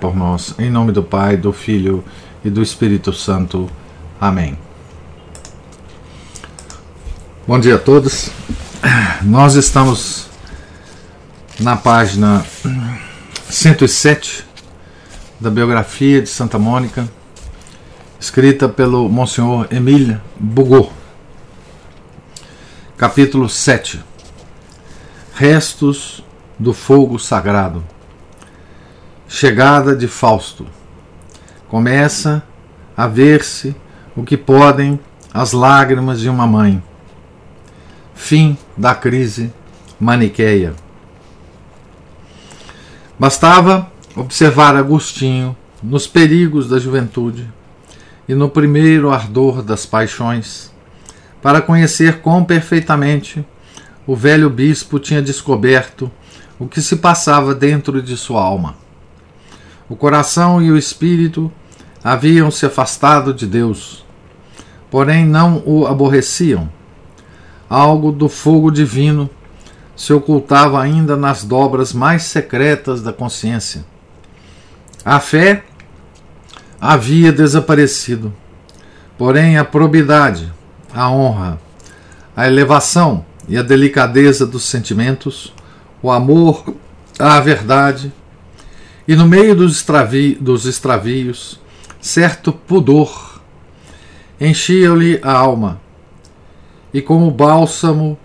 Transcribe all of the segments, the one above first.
por nós. Em nome do Pai, do Filho e do Espírito Santo. Amém. Bom dia a todos. Nós estamos na página 107 da biografia de Santa Mônica, escrita pelo Monsenhor Emília Bugot. Capítulo 7 Restos do fogo sagrado. Chegada de Fausto. Começa a ver-se o que podem as lágrimas de uma mãe. Fim da crise maniqueia. Bastava observar Agostinho nos perigos da juventude e no primeiro ardor das paixões para conhecer quão perfeitamente o velho bispo tinha descoberto o que se passava dentro de sua alma. O coração e o espírito haviam se afastado de Deus, porém não o aborreciam. Algo do fogo divino se ocultava ainda nas dobras mais secretas da consciência. A fé havia desaparecido, porém a probidade, a honra, a elevação e a delicadeza dos sentimentos o amor à verdade, e no meio dos, extravi dos extravios, certo pudor enchia-lhe a alma, e como bálsamo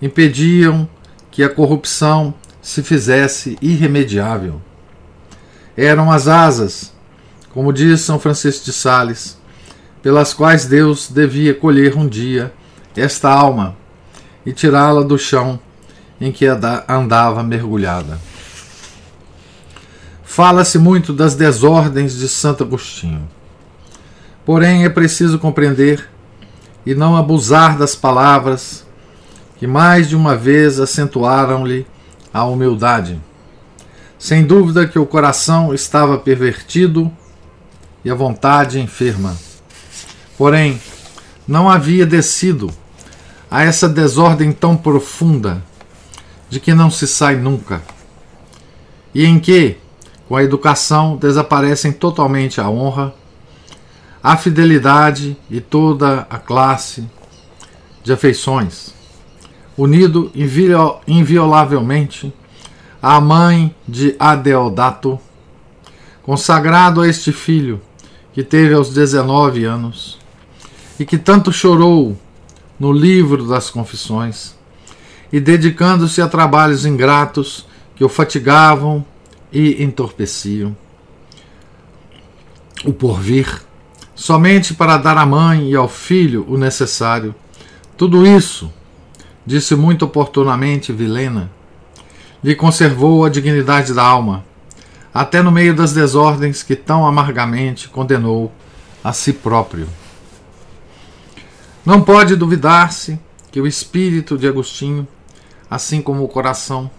impediam que a corrupção se fizesse irremediável. Eram as asas, como diz São Francisco de Sales, pelas quais Deus devia colher um dia esta alma e tirá-la do chão em que andava mergulhada. Fala-se muito das desordens de Santo Agostinho. Porém, é preciso compreender e não abusar das palavras que mais de uma vez acentuaram-lhe a humildade. Sem dúvida que o coração estava pervertido e a vontade enferma. Porém, não havia descido a essa desordem tão profunda de que não se sai nunca, e em que, com a educação, desaparecem totalmente a honra, a fidelidade e toda a classe de afeições, unido inviolavelmente à mãe de Adeodato, consagrado a este filho que teve aos 19 anos e que tanto chorou no livro das Confissões e dedicando-se a trabalhos ingratos que o fatigavam e entorpeciam. O porvir, somente para dar à mãe e ao filho o necessário. Tudo isso, disse muito oportunamente Vilena, lhe conservou a dignidade da alma, até no meio das desordens que tão amargamente condenou a si próprio. Não pode duvidar-se que o espírito de Agostinho assim como o coração.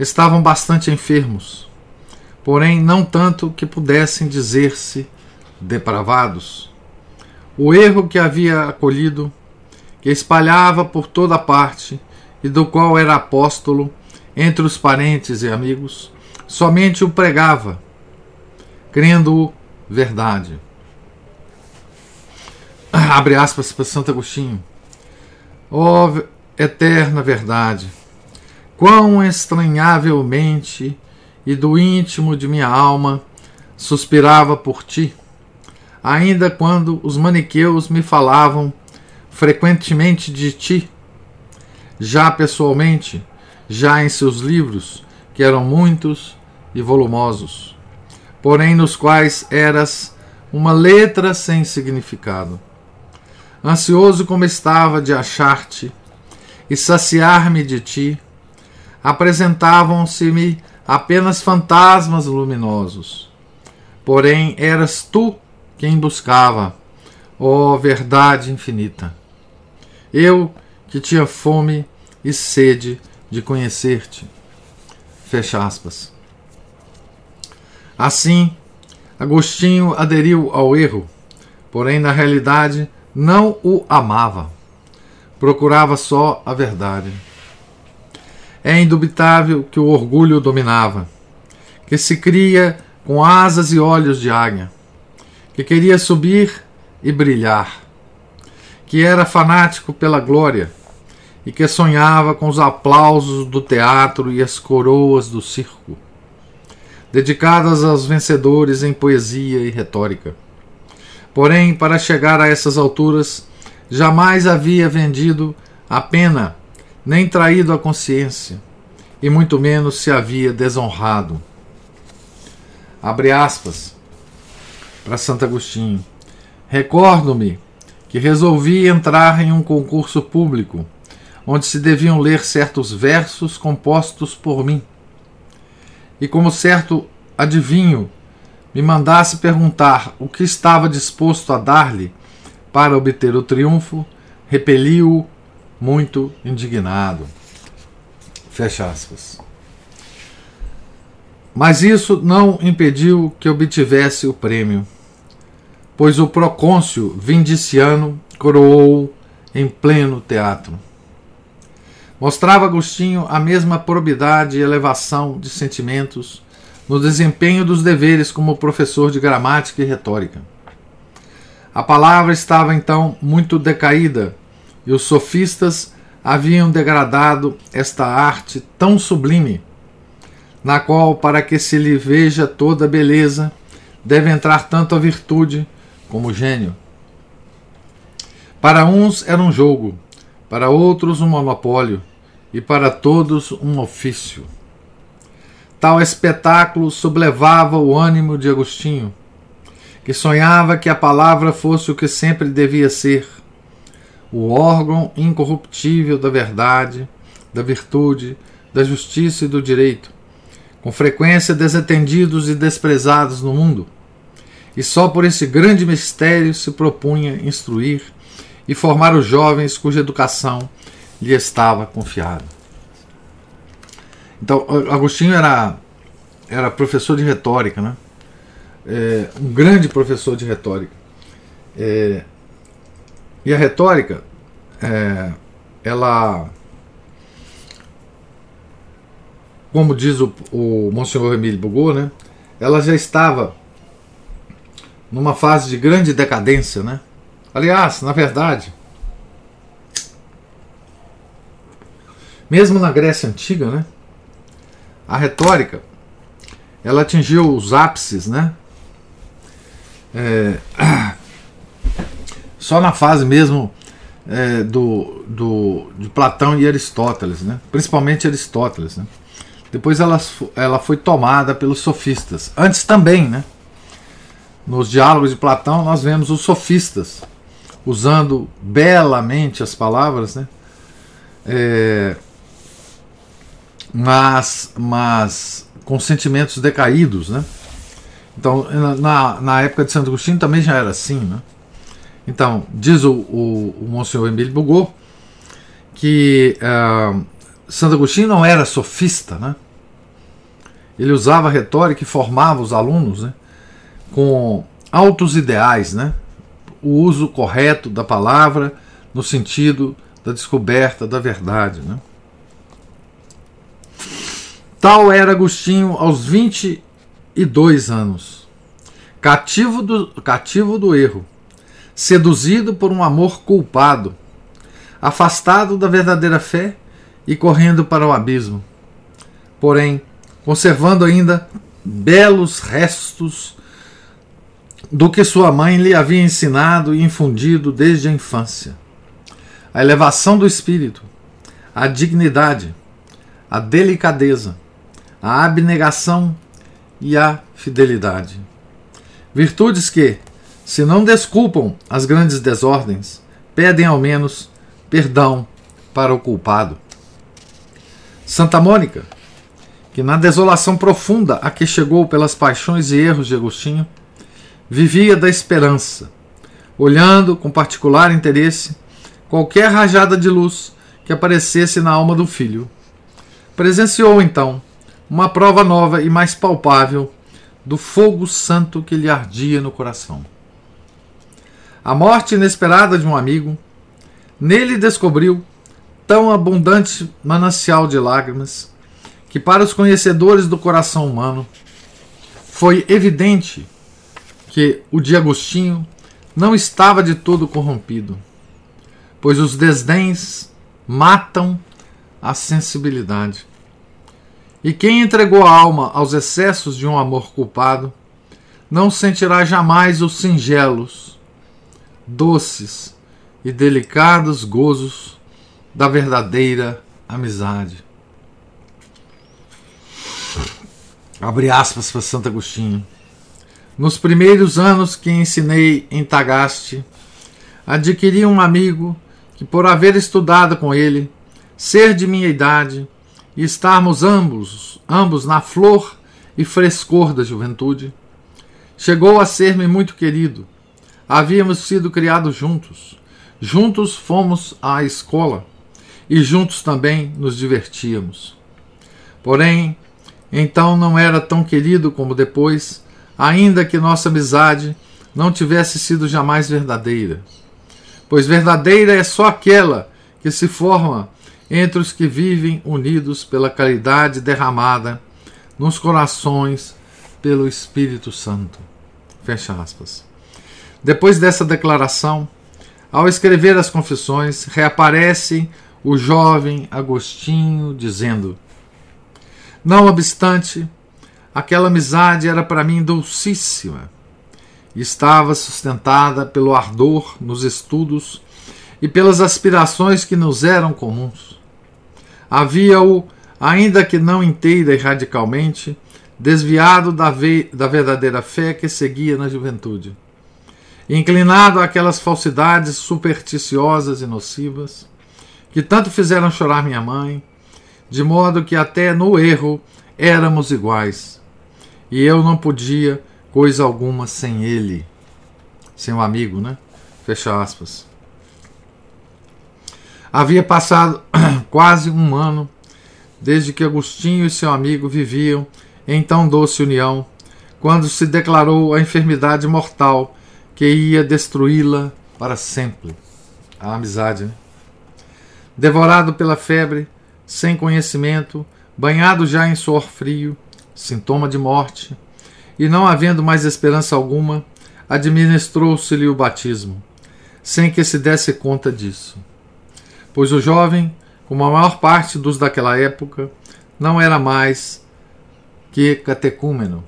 Estavam bastante enfermos, porém não tanto que pudessem dizer-se depravados. O erro que havia acolhido, que espalhava por toda parte e do qual era apóstolo entre os parentes e amigos, somente o pregava, crendo-o verdade. Abre aspas para Santo Agostinho. Oh, eterna verdade, quão estranhavelmente e do íntimo de minha alma suspirava por ti, ainda quando os maniqueus me falavam frequentemente de ti, já pessoalmente, já em seus livros, que eram muitos e volumosos, porém nos quais eras uma letra sem significado. Ansioso como estava de achar-te e saciar-me de ti, apresentavam-se-me apenas fantasmas luminosos. porém eras tu quem buscava, ó verdade infinita. Eu que tinha fome e sede de conhecer-te. Fecha aspas. Assim, Agostinho aderiu ao erro, porém na realidade não o amava. Procurava só a verdade. É indubitável que o orgulho dominava, que se cria com asas e olhos de águia, que queria subir e brilhar, que era fanático pela glória e que sonhava com os aplausos do teatro e as coroas do circo, dedicadas aos vencedores em poesia e retórica. Porém, para chegar a essas alturas, jamais havia vendido a pena, nem traído a consciência, e muito menos se havia desonrado. Abre aspas para Santo Agostinho. Recordo-me que resolvi entrar em um concurso público onde se deviam ler certos versos compostos por mim. E como certo adivinho me mandasse perguntar o que estava disposto a dar-lhe para obter o triunfo, repeli-o muito indignado. Fecha aspas. Mas isso não impediu que obtivesse o prêmio, pois o procôncio vindiciano coroou em pleno teatro. Mostrava Agostinho a mesma probidade e elevação de sentimentos no desempenho dos deveres como professor de gramática e retórica. A palavra estava então muito decaída e os sofistas haviam degradado esta arte tão sublime, na qual, para que se lhe veja toda a beleza, deve entrar tanto a virtude como o gênio. Para uns era um jogo, para outros um monopólio, e para todos um ofício. Tal espetáculo sublevava o ânimo de Agostinho, que sonhava que a palavra fosse o que sempre devia ser, o órgão incorruptível da verdade, da virtude, da justiça e do direito, com frequência desatendidos e desprezados no mundo. E só por esse grande mistério se propunha instruir e formar os jovens cuja educação lhe estava confiado. Então, Agostinho era, era professor de retórica, né? É, um grande professor de retórica. É, e a retórica, é, ela, como diz o, o Monsenhor Emílio Bugô, né? Ela já estava numa fase de grande decadência, né? Aliás, na verdade, Mesmo na Grécia Antiga, né, a retórica ela atingiu os ápices, né? É, só na fase mesmo é, do, do, de Platão e Aristóteles, né? principalmente Aristóteles. Né? Depois ela, ela foi tomada pelos sofistas. Antes também, né? nos diálogos de Platão, nós vemos os sofistas usando belamente as palavras, né? É, mas, mas com sentimentos decaídos, né? Então, na, na época de Santo Agostinho também já era assim, né? Então, diz o, o, o Monsenhor Emílio Bugô que uh, Santo Agostinho não era sofista, né? Ele usava retórica e formava os alunos né? com altos ideais, né? O uso correto da palavra no sentido da descoberta da verdade, né? Tal era Agostinho aos 22 anos, cativo do, cativo do erro, seduzido por um amor culpado, afastado da verdadeira fé e correndo para o abismo. Porém, conservando ainda belos restos do que sua mãe lhe havia ensinado e infundido desde a infância. A elevação do espírito, a dignidade, a delicadeza, a abnegação e a fidelidade. Virtudes que, se não desculpam as grandes desordens, pedem ao menos perdão para o culpado. Santa Mônica, que na desolação profunda a que chegou pelas paixões e erros de Agostinho, vivia da esperança, olhando com particular interesse qualquer rajada de luz que aparecesse na alma do filho. Presenciou então uma prova nova e mais palpável do fogo santo que lhe ardia no coração. A morte inesperada de um amigo, nele descobriu tão abundante manancial de lágrimas que, para os conhecedores do coração humano, foi evidente que o de Agostinho não estava de todo corrompido, pois os desdéns matam a sensibilidade. E quem entregou a alma aos excessos de um amor culpado, não sentirá jamais os singelos, doces e delicados gozos da verdadeira amizade. Abre aspas para Santo Agostinho. Nos primeiros anos que ensinei em Tagaste, adquiri um amigo que, por haver estudado com ele, ser de minha idade e estarmos ambos, ambos na flor e frescor da juventude, chegou a ser-me muito querido. Havíamos sido criados juntos. Juntos fomos à escola e juntos também nos divertíamos. Porém, então não era tão querido como depois, ainda que nossa amizade não tivesse sido jamais verdadeira. Pois verdadeira é só aquela que se forma entre os que vivem unidos pela caridade derramada nos corações pelo Espírito Santo. Fecha aspas. Depois dessa declaração, ao escrever as confissões, reaparece o jovem Agostinho dizendo: não obstante, aquela amizade era para mim docíssima e estava sustentada pelo ardor nos estudos e pelas aspirações que nos eram comuns. Havia-o, ainda que não inteira e radicalmente, desviado da, da verdadeira fé que seguia na juventude, inclinado àquelas falsidades supersticiosas e nocivas que tanto fizeram chorar minha mãe de modo que até no erro éramos iguais. E eu não podia coisa alguma sem ele, sem o amigo, né? Fecha aspas. Havia passado quase um ano desde que Agostinho e seu amigo viviam em tão doce união, quando se declarou a enfermidade mortal que ia destruí-la para sempre. A amizade, né? Devorado pela febre, sem conhecimento, banhado já em suor frio, sintoma de morte, e não havendo mais esperança alguma, administrou-se-lhe o batismo, sem que se desse conta disso. Pois o jovem, como a maior parte dos daquela época, não era mais que catecúmeno.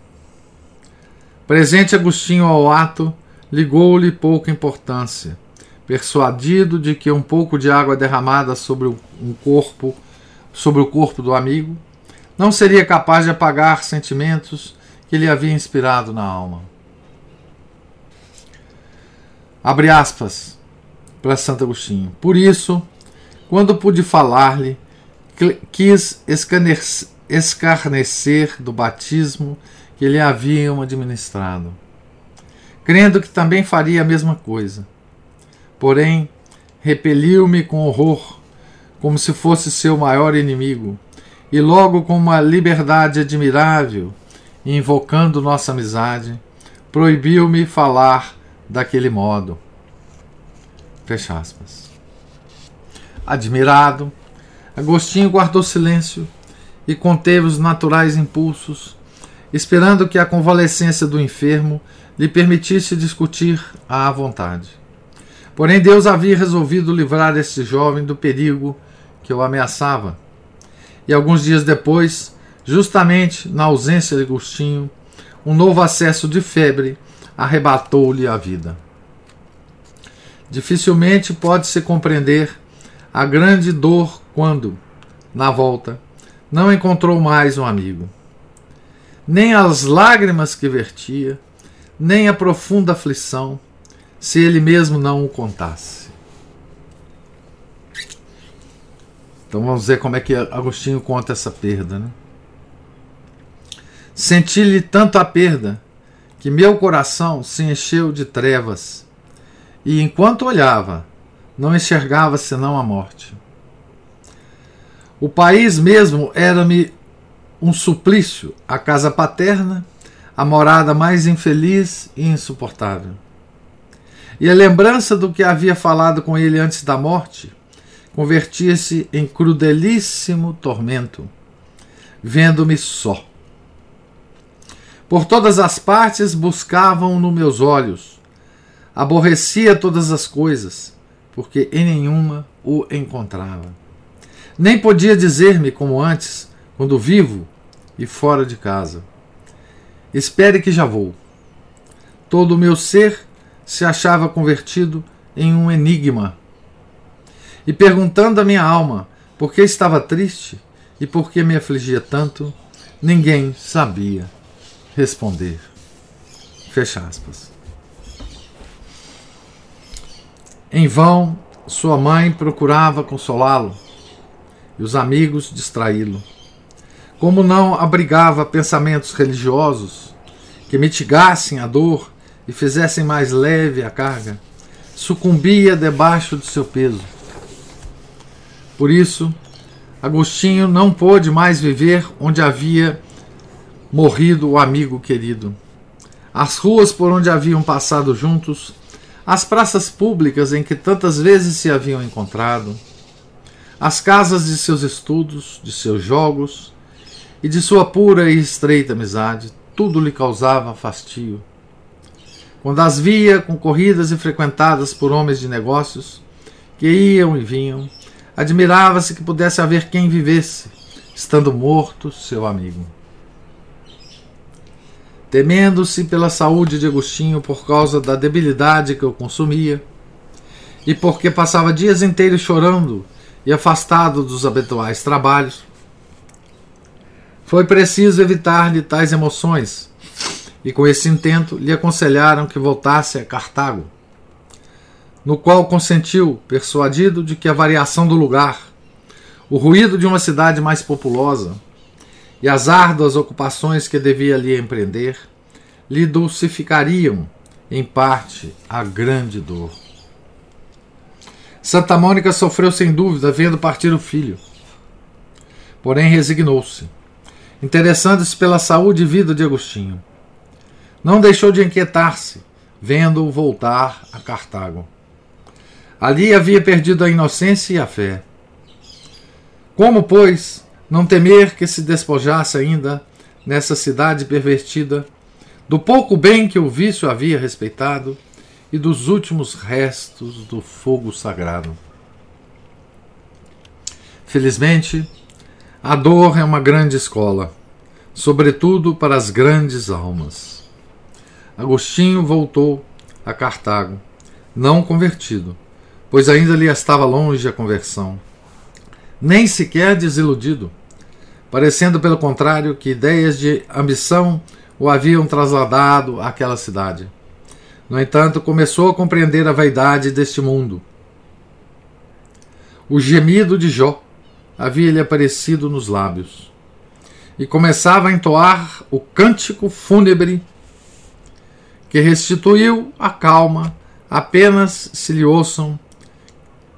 Presente Agostinho ao ato, ligou-lhe pouca importância, persuadido de que um pouco de água derramada sobre um corpo sobre o corpo do amigo, não seria capaz de apagar sentimentos que lhe havia inspirado na alma. Abre aspas para Santo Agostinho. Por isso, quando pude falar-lhe, quis escarnecer do batismo que lhe haviam administrado, crendo que também faria a mesma coisa. Porém, repeliu-me com horror como se fosse seu maior inimigo, e logo com uma liberdade admirável, invocando nossa amizade, proibiu-me falar daquele modo. Fecha aspas. Admirado, Agostinho guardou silêncio e conteve os naturais impulsos, esperando que a convalescência do enfermo lhe permitisse discutir à vontade. Porém, Deus havia resolvido livrar este jovem do perigo que o ameaçava. E alguns dias depois, justamente na ausência de Agostinho, um novo acesso de febre arrebatou-lhe a vida. Dificilmente pode-se compreender a grande dor quando, na volta, não encontrou mais um amigo. Nem as lágrimas que vertia, nem a profunda aflição, se ele mesmo não o contasse. Então vamos ver como é que Agostinho conta essa perda. Né? Senti-lhe tanto a perda que meu coração se encheu de trevas, e enquanto olhava, não enxergava senão a morte. O país mesmo era-me um suplício, a casa paterna, a morada mais infeliz e insuportável. E a lembrança do que havia falado com ele antes da morte convertia-se em crudelíssimo tormento, vendo-me só. Por todas as partes buscavam no meus olhos. Aborrecia todas as coisas, porque em nenhuma o encontrava. Nem podia dizer-me como antes, quando vivo e fora de casa. Espere que já vou. Todo o meu ser se achava convertido em um enigma. E perguntando à minha alma por que estava triste e por que me afligia tanto, ninguém sabia responder. Fecha aspas. Em vão, sua mãe procurava consolá-lo e os amigos distraí-lo. Como não abrigava pensamentos religiosos que mitigassem a dor e fizessem mais leve a carga, sucumbia debaixo do seu peso. Por isso, Agostinho não pôde mais viver onde havia morrido o amigo querido. As ruas por onde haviam passado juntos, as praças públicas em que tantas vezes se haviam encontrado, as casas de seus estudos, de seus jogos e de sua pura e estreita amizade, tudo lhe causava fastio. Quando as via concorridas e frequentadas por homens de negócios que iam e vinham, admirava-se que pudesse haver quem vivesse, estando morto seu amigo. Temendo-se pela saúde de Agostinho por causa da debilidade que o consumia, e porque passava dias inteiros chorando e afastado dos habituais trabalhos, foi preciso evitar-lhe tais emoções, e com esse intento lhe aconselharam que voltasse a Cartago, no qual consentiu, persuadido de que a variação do lugar, o ruído de uma cidade mais populosa, e as árduas ocupações que devia ali empreender lhe dulcificariam, em parte, a grande dor. Santa Mônica sofreu sem dúvida vendo partir o filho. Porém, resignou-se, interessando-se pela saúde e vida de Agostinho. Não deixou de inquietar-se, vendo-o voltar a Cartago. Ali havia perdido a inocência e a fé. Como, pois, não temer que se despojasse ainda nessa cidade pervertida do pouco bem que o vício havia respeitado e dos últimos restos do fogo sagrado? Felizmente, a dor é uma grande escola, sobretudo para as grandes almas. Agostinho voltou a Cartago, não convertido, pois ainda lhe estava longe a conversão nem sequer desiludido, parecendo pelo contrário que ideias de ambição o haviam trasladado àquela cidade. No entanto, começou a compreender a vaidade deste mundo. O gemido de Jó havia-lhe aparecido nos lábios e começava a entoar o cântico fúnebre que restituiu a calma apenas se lhe ouçam,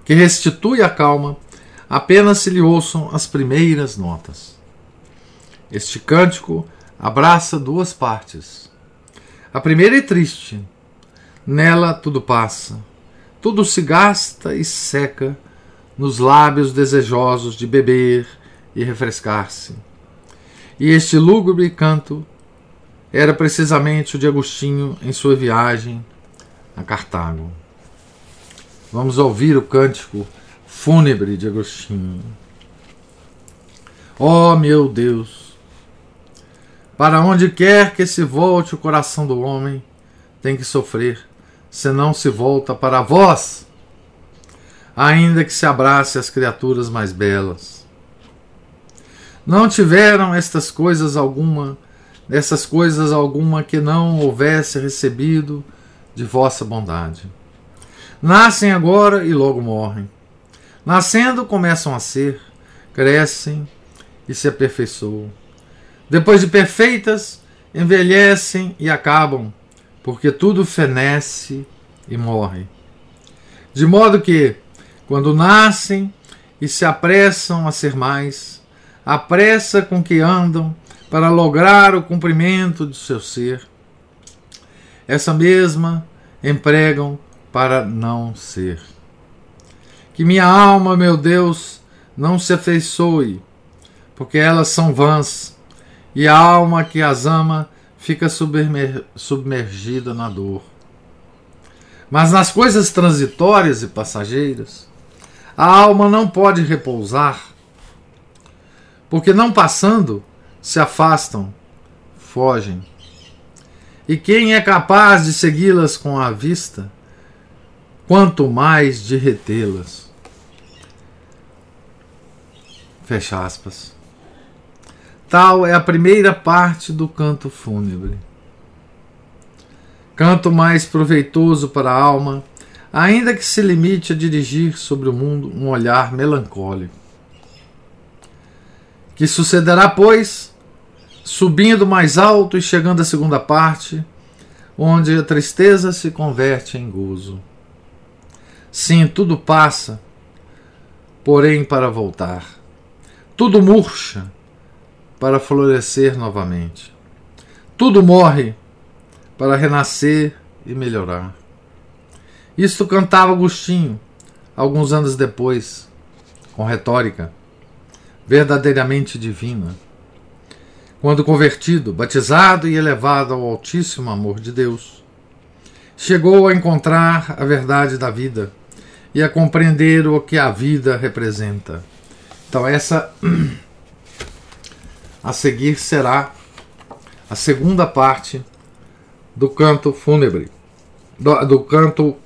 que restitui a calma apenas se lhe ouçam as primeiras notas. Este cântico abraça duas partes. A primeira é triste. Nela tudo passa, tudo se gasta e seca nos lábios desejosos de beber e refrescar-se. E este lúgubre canto era precisamente o de Agostinho em sua viagem a Cartago. Vamos ouvir o cântico fúnebre de Agostinho. Oh, meu Deus! Para onde quer que se volte o coração do homem, tem que sofrer, senão se volta para vós, ainda que se abrace as criaturas mais belas. Não tiveram estas coisas alguma, essas coisas alguma que não houvesse recebido de vossa bondade. Nascem agora e logo morrem. Nascendo, começam a ser, crescem e se aperfeiçoam. Depois de perfeitas, envelhecem e acabam, porque tudo fenece e morre. De modo que, quando nascem e se apressam a ser mais, a pressa com que andam para lograr o cumprimento de seu ser, essa mesma empregam para não ser. Que minha alma, meu Deus, não se afeiçoe, porque elas são vãs, e a alma que as ama fica submergida na dor. Mas nas coisas transitórias e passageiras, a alma não pode repousar, porque não passando, se afastam, fogem. E quem é capaz de segui-las com a vista, quanto mais de retê-las. Fecha aspas. Tal é a primeira parte do canto fúnebre. Canto mais proveitoso para a alma, ainda que se limite a dirigir sobre o mundo um olhar melancólico. Que sucederá, pois, subindo mais alto e chegando à segunda parte, onde a tristeza se converte em gozo. Sim, tudo passa, porém para voltar. Tudo murcha para florescer novamente. Tudo morre para renascer e melhorar. Isto cantava Agostinho alguns anos depois, com retórica verdadeiramente divina. Quando convertido, batizado e elevado ao altíssimo amor de Deus, chegou a encontrar a verdade da vida e a compreender o que a vida representa. Então, essa a seguir será a segunda parte do canto fúnebre, do, do canto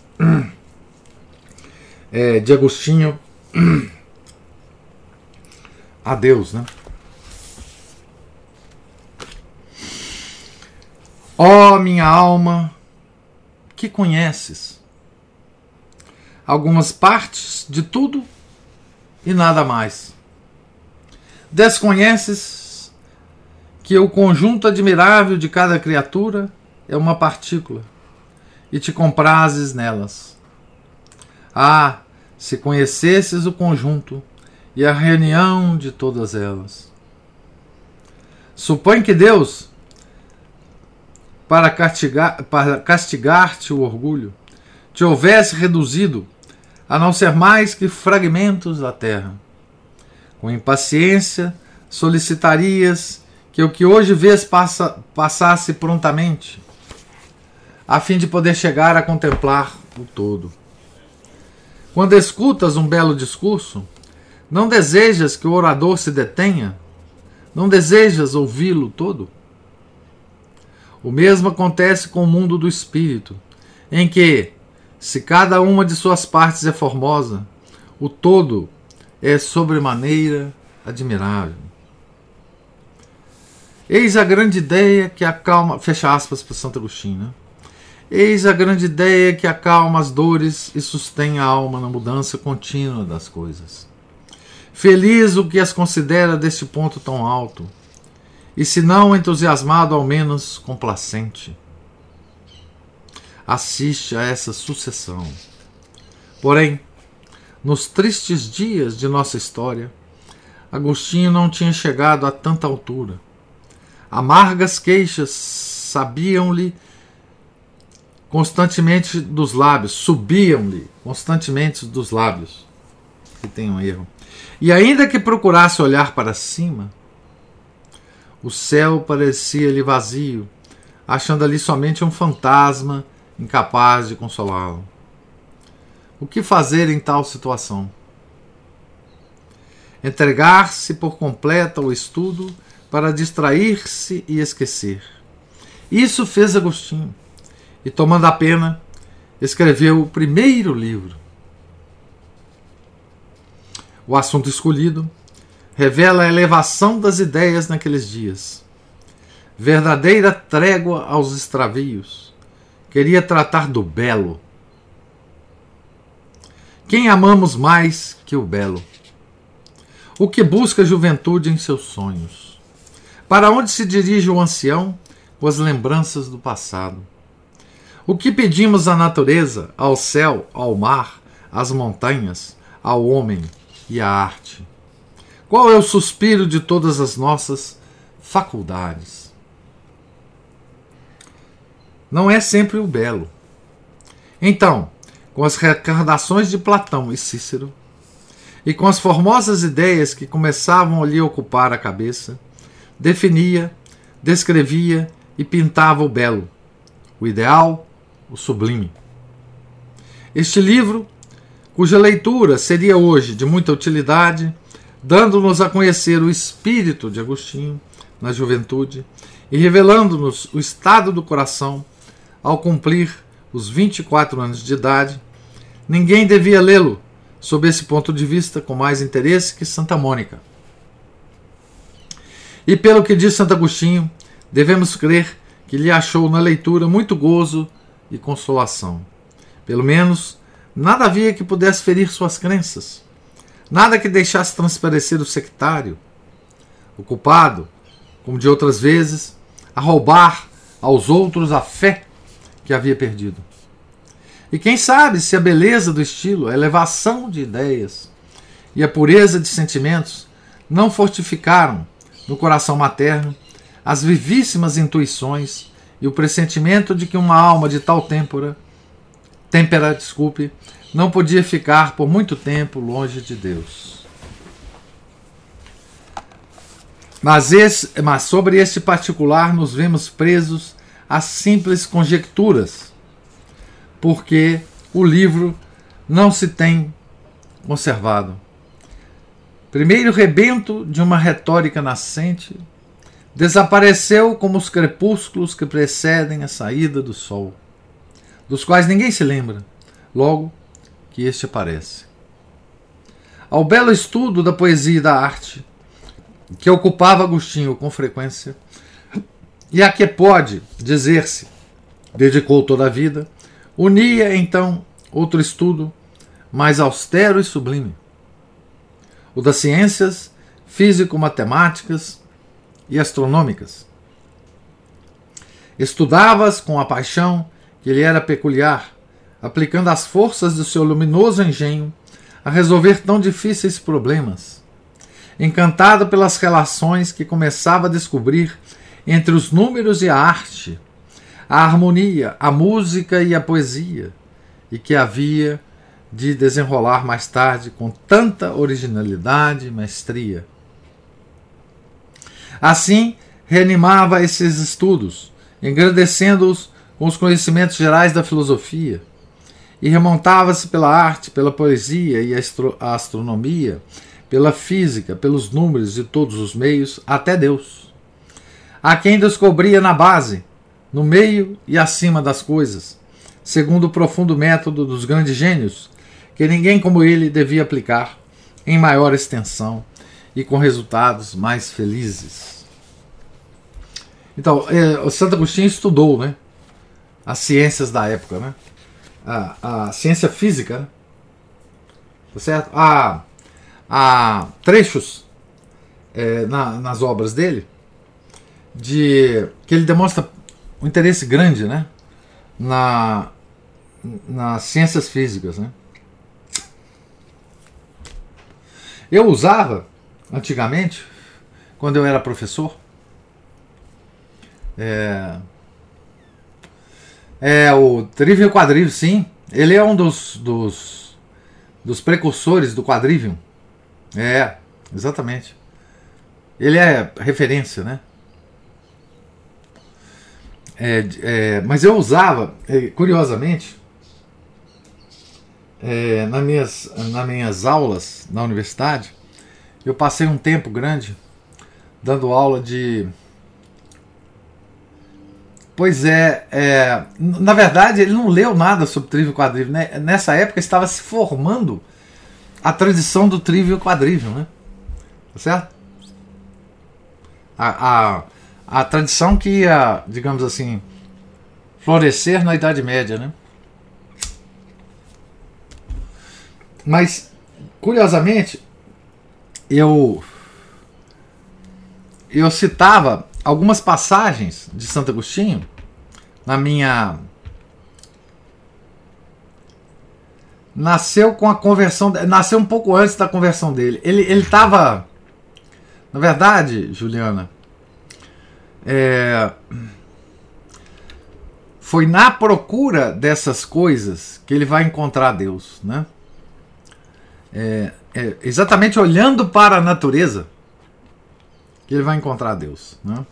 é, de Agostinho a Deus, né? Ó oh, minha alma, que conheces algumas partes de tudo e nada mais. Desconheces que o conjunto admirável de cada criatura é uma partícula e te comprases nelas. Ah, se conhecesses o conjunto e a reunião de todas elas. Supõe que Deus, para castigar-te para castigar o orgulho, te houvesse reduzido a não ser mais que fragmentos da terra. Com impaciência solicitarias que o que hoje vês passa, passasse prontamente a fim de poder chegar a contemplar o todo. Quando escutas um belo discurso, não desejas que o orador se detenha? Não desejas ouvi-lo todo? O mesmo acontece com o mundo do espírito, em que, se cada uma de suas partes é formosa, o todo é sobremaneira admirável. Eis a grande ideia que acalma. Fecha aspas para Santo Agostinho, né? Eis a grande ideia que acalma as dores e sustém a alma na mudança contínua das coisas. Feliz o que as considera deste ponto tão alto, e se não entusiasmado, ao menos complacente. Assiste a essa sucessão. Porém, nos tristes dias de nossa história, Agostinho não tinha chegado a tanta altura. Amargas queixas sabiam-lhe constantemente dos lábios, subiam-lhe constantemente dos lábios. Que tem um erro. E ainda que procurasse olhar para cima, o céu parecia-lhe vazio, achando ali somente um fantasma incapaz de consolá-lo. O que fazer em tal situação? Entregar-se por completo ao estudo para distrair-se e esquecer. Isso fez Agostinho e, tomando a pena, escreveu o primeiro livro. O assunto escolhido revela a elevação das ideias naqueles dias. Verdadeira trégua aos extravios. Queria tratar do belo. Quem amamos mais que o belo? O que busca a juventude em seus sonhos? Para onde se dirige o ancião com as lembranças do passado? O que pedimos à natureza, ao céu, ao mar, às montanhas, ao homem e à arte? Qual é o suspiro de todas as nossas faculdades? Não é sempre o belo. Então, com as recordações de Platão e Cícero, e com as formosas ideias que começavam a lhe ocupar a cabeça, definia, descrevia e pintava o belo, o ideal, o sublime. Este livro, cuja leitura seria hoje de muita utilidade, dando-nos a conhecer o espírito de Agostinho na juventude e revelando-nos o estado do coração ao cumprir os 24 anos de idade, ninguém devia lê-lo sob esse ponto de vista com mais interesse que Santa Mônica. E pelo que diz Santo Agostinho, devemos crer que lhe achou na leitura muito gozo e consolação. Pelo menos, nada havia que pudesse ferir suas crenças, nada que deixasse transparecer o sectário, ocupado, como de outras vezes, a roubar aos outros a fé que havia perdido. E quem sabe se a beleza do estilo, a elevação de ideias e a pureza de sentimentos não fortificaram no coração materno as vivíssimas intuições e o pressentimento de que uma alma de tal têmpora, têmpera, desculpe, não podia ficar por muito tempo longe de Deus. Mas, esse, mas sobre este particular nos vemos presos a simples conjecturas, porque o livro não se tem conservado. Primeiro rebento de uma retórica nascente, desapareceu como os crepúsculos que precedem a saída do sol, dos quais ninguém se lembra, logo que este aparece. Ao belo estudo da poesia e da arte, que ocupava Agostinho com frequência, e a que pode dizer-se dedicou toda a vida, unia então outro estudo mais austero e sublime, o das ciências físico-matemáticas e astronômicas. Estudavas com a paixão que lhe era peculiar, aplicando as forças do seu luminoso engenho a resolver tão difíceis problemas. Encantado pelas relações que começava a descobrir entre os números e a arte, a harmonia, a música e a poesia, e que havia de desenrolar mais tarde com tanta originalidade e maestria. Assim, reanimava esses estudos, engrandecendo-os com os conhecimentos gerais da filosofia, e remontava-se pela arte, pela poesia e a astronomia, pela física, pelos números e todos os meios, até Deus. A quem descobria na base, no meio e acima das coisas, segundo o profundo método dos grandes gênios, que ninguém como ele devia aplicar em maior extensão e com resultados mais felizes. Então, é, o Santo Agostinho estudou né, as ciências da época, né? a, a ciência física, né? tá certo? Há, há trechos é, na, nas obras dele de que ele demonstra um interesse grande né, na, nas ciências físicas. Né? Eu usava antigamente, quando eu era professor, é, é o Trivium Quadrivium, sim. Ele é um dos, dos, dos precursores do Quadrivium. É, exatamente. Ele é referência, né? É, é, mas eu usava, é, curiosamente, é, nas, minhas, nas minhas aulas na universidade, eu passei um tempo grande dando aula de. Pois é, é na verdade ele não leu nada sobre trívio e quadrívio. Né? Nessa época estava se formando a tradição do trívio e quadrívio, né? Tá certo? A, a, a tradição que ia, digamos assim, florescer na Idade Média, né? Mas, curiosamente, eu eu citava algumas passagens de Santo Agostinho na minha nasceu com a conversão, nasceu um pouco antes da conversão dele. Ele ele estava, na verdade, Juliana, é, foi na procura dessas coisas que ele vai encontrar Deus, né? É, é exatamente olhando para a natureza que ele vai encontrar Deus, né?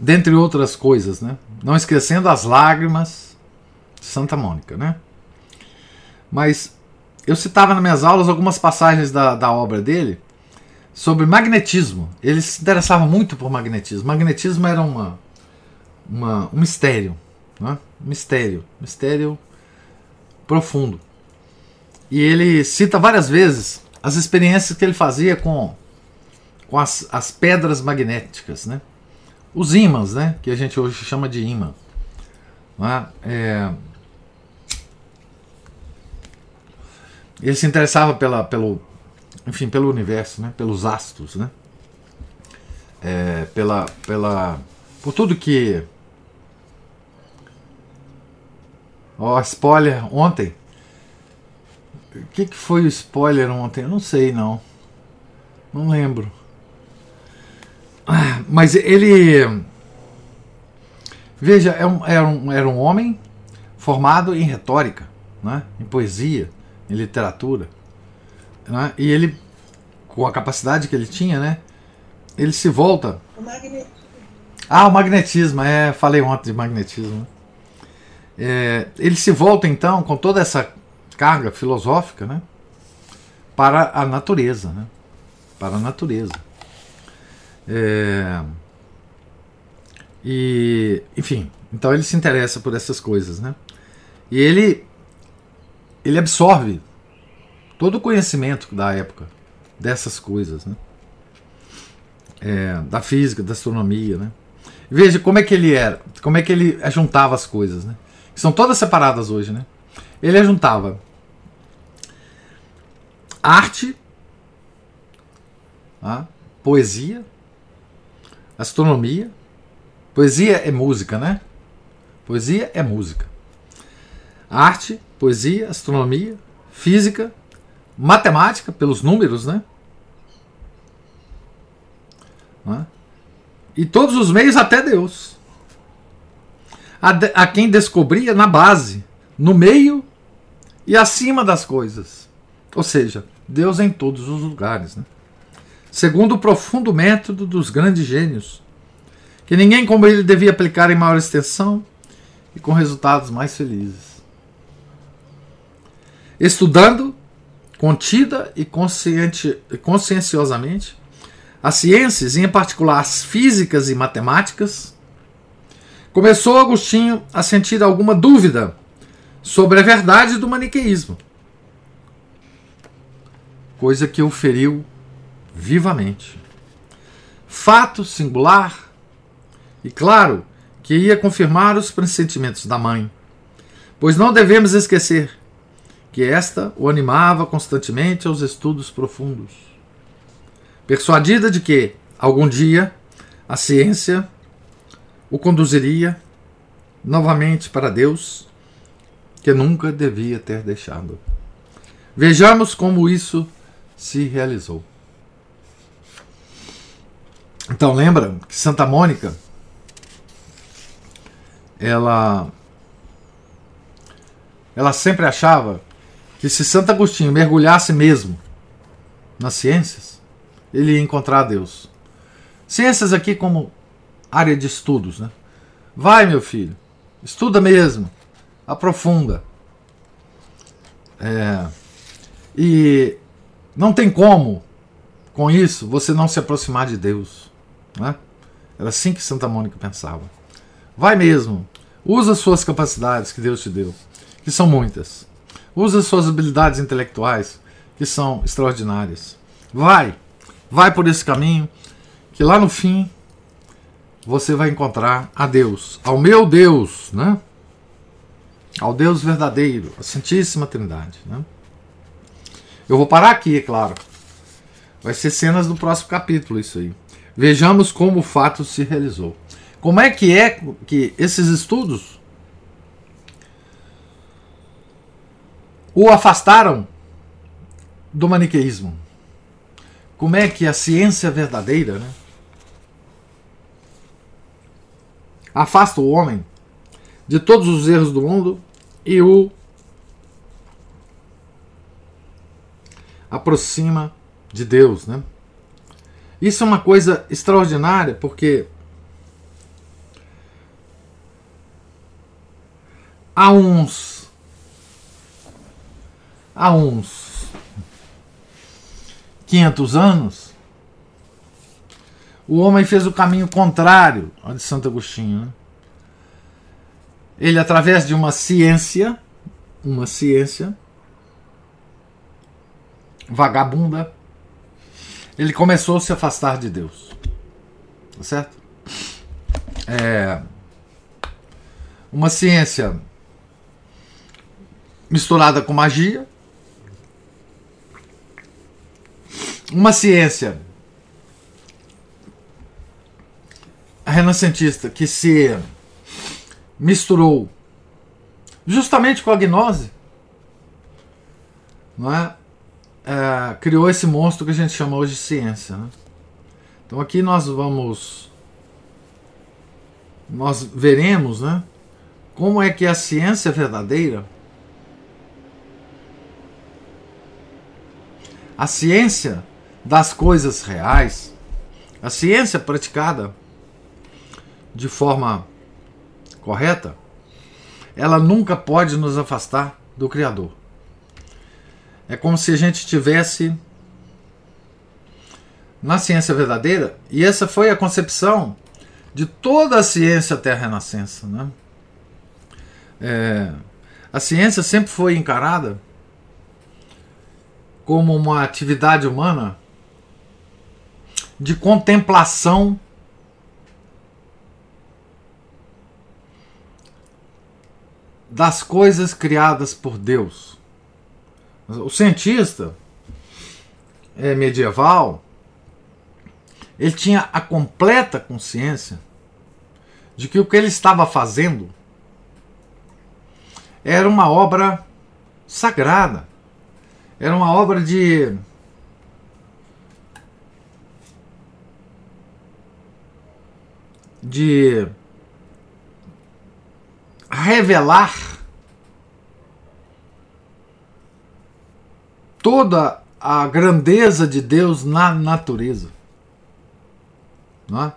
Dentre outras coisas, né? Não esquecendo as lágrimas de Santa Mônica, né? Mas eu citava nas minhas aulas algumas passagens da, da obra dele sobre magnetismo. Ele se interessava muito por magnetismo. Magnetismo era uma, uma um mistério, né? mistério, mistério profundo. E ele cita várias vezes as experiências que ele fazia com, com as, as pedras magnéticas, né? os ímãs, né? que a gente hoje chama de ímã. Né? É, ele se interessava pela, pelo, enfim, pelo universo, né? pelos astros, né? É, pela, pela, por tudo que. Ó, oh, spoiler ontem. O que, que foi o spoiler ontem? Eu não sei, não. Não lembro. Ah, mas ele. Veja, era é um, era um homem formado em retórica, né? em poesia em literatura. Né? E ele, com a capacidade que ele tinha, né? ele se volta. O magnetismo. Ah, o magnetismo, é, falei ontem de magnetismo. Né? É, ele se volta então com toda essa carga filosófica né? para a natureza. Né? Para a natureza. É, e, enfim, então ele se interessa por essas coisas, né? E ele ele absorve todo o conhecimento da época dessas coisas, né? É, da física, da astronomia, né? Veja como é que ele era, como é que ele juntava as coisas, né? Que são todas separadas hoje, né? Ele juntava arte, tá? poesia, astronomia. Poesia é música, né? Poesia é música. Arte, poesia, astronomia, física, matemática, pelos números, né? E todos os meios até Deus. A, de, a quem descobria na base, no meio e acima das coisas. Ou seja, Deus em todos os lugares. Né? Segundo o profundo método dos grandes gênios, que ninguém como ele devia aplicar em maior extensão e com resultados mais felizes estudando contida e consciente, conscienciosamente as ciências, em particular as físicas e matemáticas, começou Agostinho a sentir alguma dúvida sobre a verdade do maniqueísmo, coisa que o feriu vivamente. Fato singular e claro que ia confirmar os pressentimentos da mãe, pois não devemos esquecer que esta o animava constantemente aos estudos profundos. Persuadida de que, algum dia, a ciência o conduziria novamente para Deus, que nunca devia ter deixado. Vejamos como isso se realizou. Então lembra que Santa Mônica ela ela sempre achava que se Santo Agostinho mergulhasse mesmo nas ciências, ele ia encontrar Deus. Ciências aqui como área de estudos, né? Vai, meu filho, estuda mesmo, aprofunda. É, e não tem como, com isso, você não se aproximar de Deus. Né? Era assim que Santa Mônica pensava. Vai mesmo, usa suas capacidades que Deus te deu, que são muitas. Usa suas habilidades intelectuais, que são extraordinárias. Vai, vai por esse caminho, que lá no fim você vai encontrar a Deus, ao meu Deus, né? Ao Deus verdadeiro, a Santíssima Trindade, né? Eu vou parar aqui, é claro. Vai ser cenas do próximo capítulo isso aí. Vejamos como o fato se realizou. Como é que é que esses estudos o afastaram do maniqueísmo. Como é que a ciência verdadeira né, afasta o homem de todos os erros do mundo e o aproxima de Deus, né? Isso é uma coisa extraordinária porque há uns há uns 500 anos o homem fez o caminho contrário ao de Santo Agostinho. Né? Ele, através de uma ciência, uma ciência vagabunda, ele começou a se afastar de Deus. Tá certo? É uma ciência misturada com magia, uma ciência renascentista que se misturou justamente com a gnose, não é? É? criou esse monstro que a gente chama hoje de ciência. Né? Então aqui nós vamos nós veremos, né, como é que a ciência verdadeira a ciência das coisas reais, a ciência praticada de forma correta, ela nunca pode nos afastar do Criador. É como se a gente estivesse na ciência verdadeira, e essa foi a concepção de toda a ciência até a Renascença. Né? É, a ciência sempre foi encarada como uma atividade humana de contemplação das coisas criadas por Deus. O cientista é, medieval ele tinha a completa consciência de que o que ele estava fazendo era uma obra sagrada, era uma obra de de revelar toda a grandeza de Deus na natureza. Não é?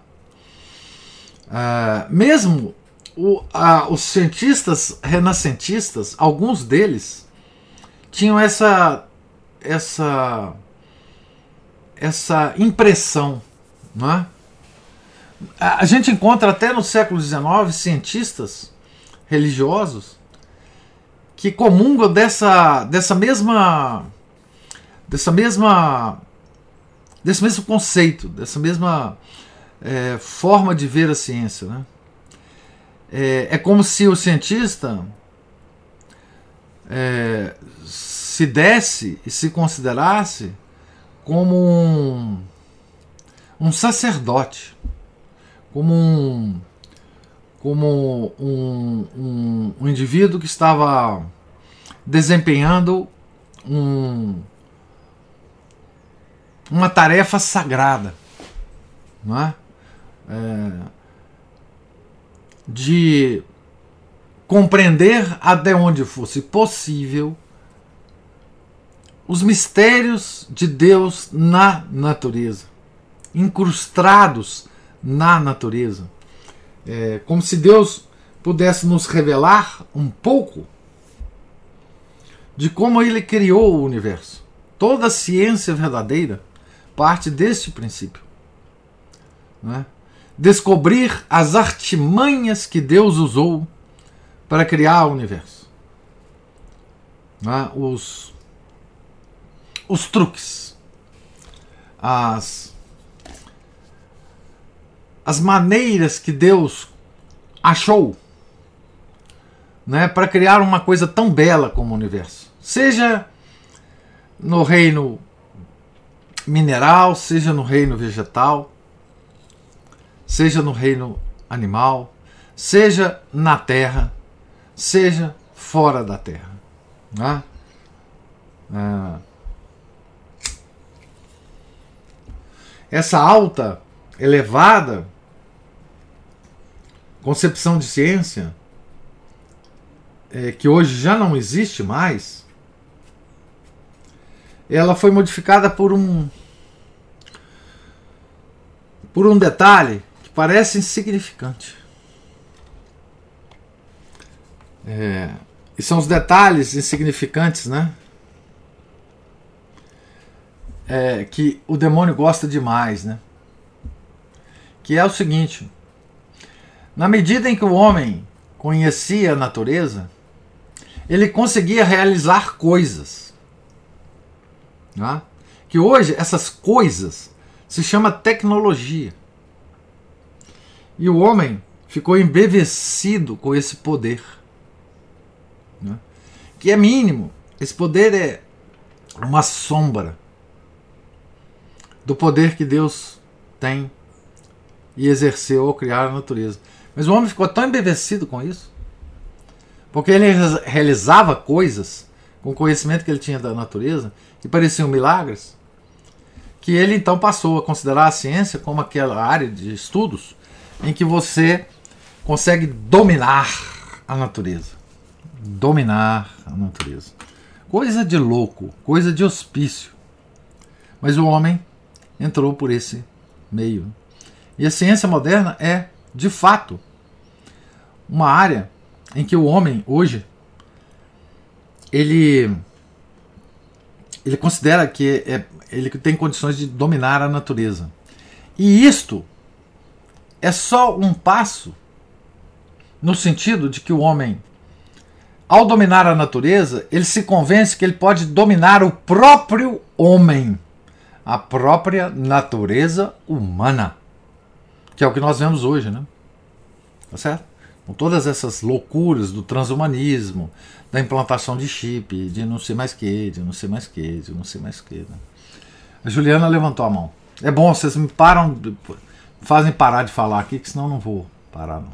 Uh, mesmo o, os cientistas renascentistas, alguns deles, tinham essa, essa, essa impressão. Não é? A gente encontra até no século XIX cientistas religiosos que comungam dessa, dessa mesma dessa mesma desse mesmo conceito, dessa mesma é, forma de ver a ciência. Né? É, é como se o cientista é, se desse e se considerasse como um, um sacerdote, como um, como um, um, um indivíduo que estava desempenhando um, uma tarefa sagrada, não é? é? de compreender até onde fosse possível os mistérios de Deus na natureza, incrustados na natureza é, como se Deus pudesse nos revelar um pouco de como ele criou o universo. Toda a ciência verdadeira parte deste princípio. Né? Descobrir as artimanhas que Deus usou para criar o universo. Né? Os, os truques, as as maneiras que Deus achou né, para criar uma coisa tão bela como o universo. Seja no reino mineral, seja no reino vegetal, seja no reino animal, seja na terra, seja fora da terra. Né? Ah, essa alta, elevada concepção de ciência, é, que hoje já não existe mais, ela foi modificada por um por um detalhe que parece insignificante. É, e são os detalhes insignificantes, né? É, que o demônio gosta demais, né? Que é o seguinte: na medida em que o homem conhecia a natureza, ele conseguia realizar coisas. Né? Que hoje essas coisas se chama tecnologia. E o homem ficou embevecido com esse poder. Né? Que é mínimo. Esse poder é uma sombra do poder que Deus tem e exerceu ao criar a natureza. Mas o homem ficou tão embevecido com isso, porque ele realizava coisas com o conhecimento que ele tinha da natureza que pareciam milagres, que ele então passou a considerar a ciência como aquela área de estudos em que você consegue dominar a natureza. Dominar a natureza. Coisa de louco, coisa de hospício. Mas o homem entrou por esse meio. E a ciência moderna é, de fato, uma área em que o homem hoje ele ele considera que é, ele tem condições de dominar a natureza. E isto é só um passo no sentido de que o homem, ao dominar a natureza, ele se convence que ele pode dominar o próprio homem, a própria natureza humana, que é o que nós vemos hoje, né? Tá certo? Com todas essas loucuras do transhumanismo, da implantação de chip, de não sei mais que, de não sei mais que, de não sei mais que. Né? A Juliana levantou a mão. É bom, vocês me param, fazem parar de falar aqui, que senão não vou parar não.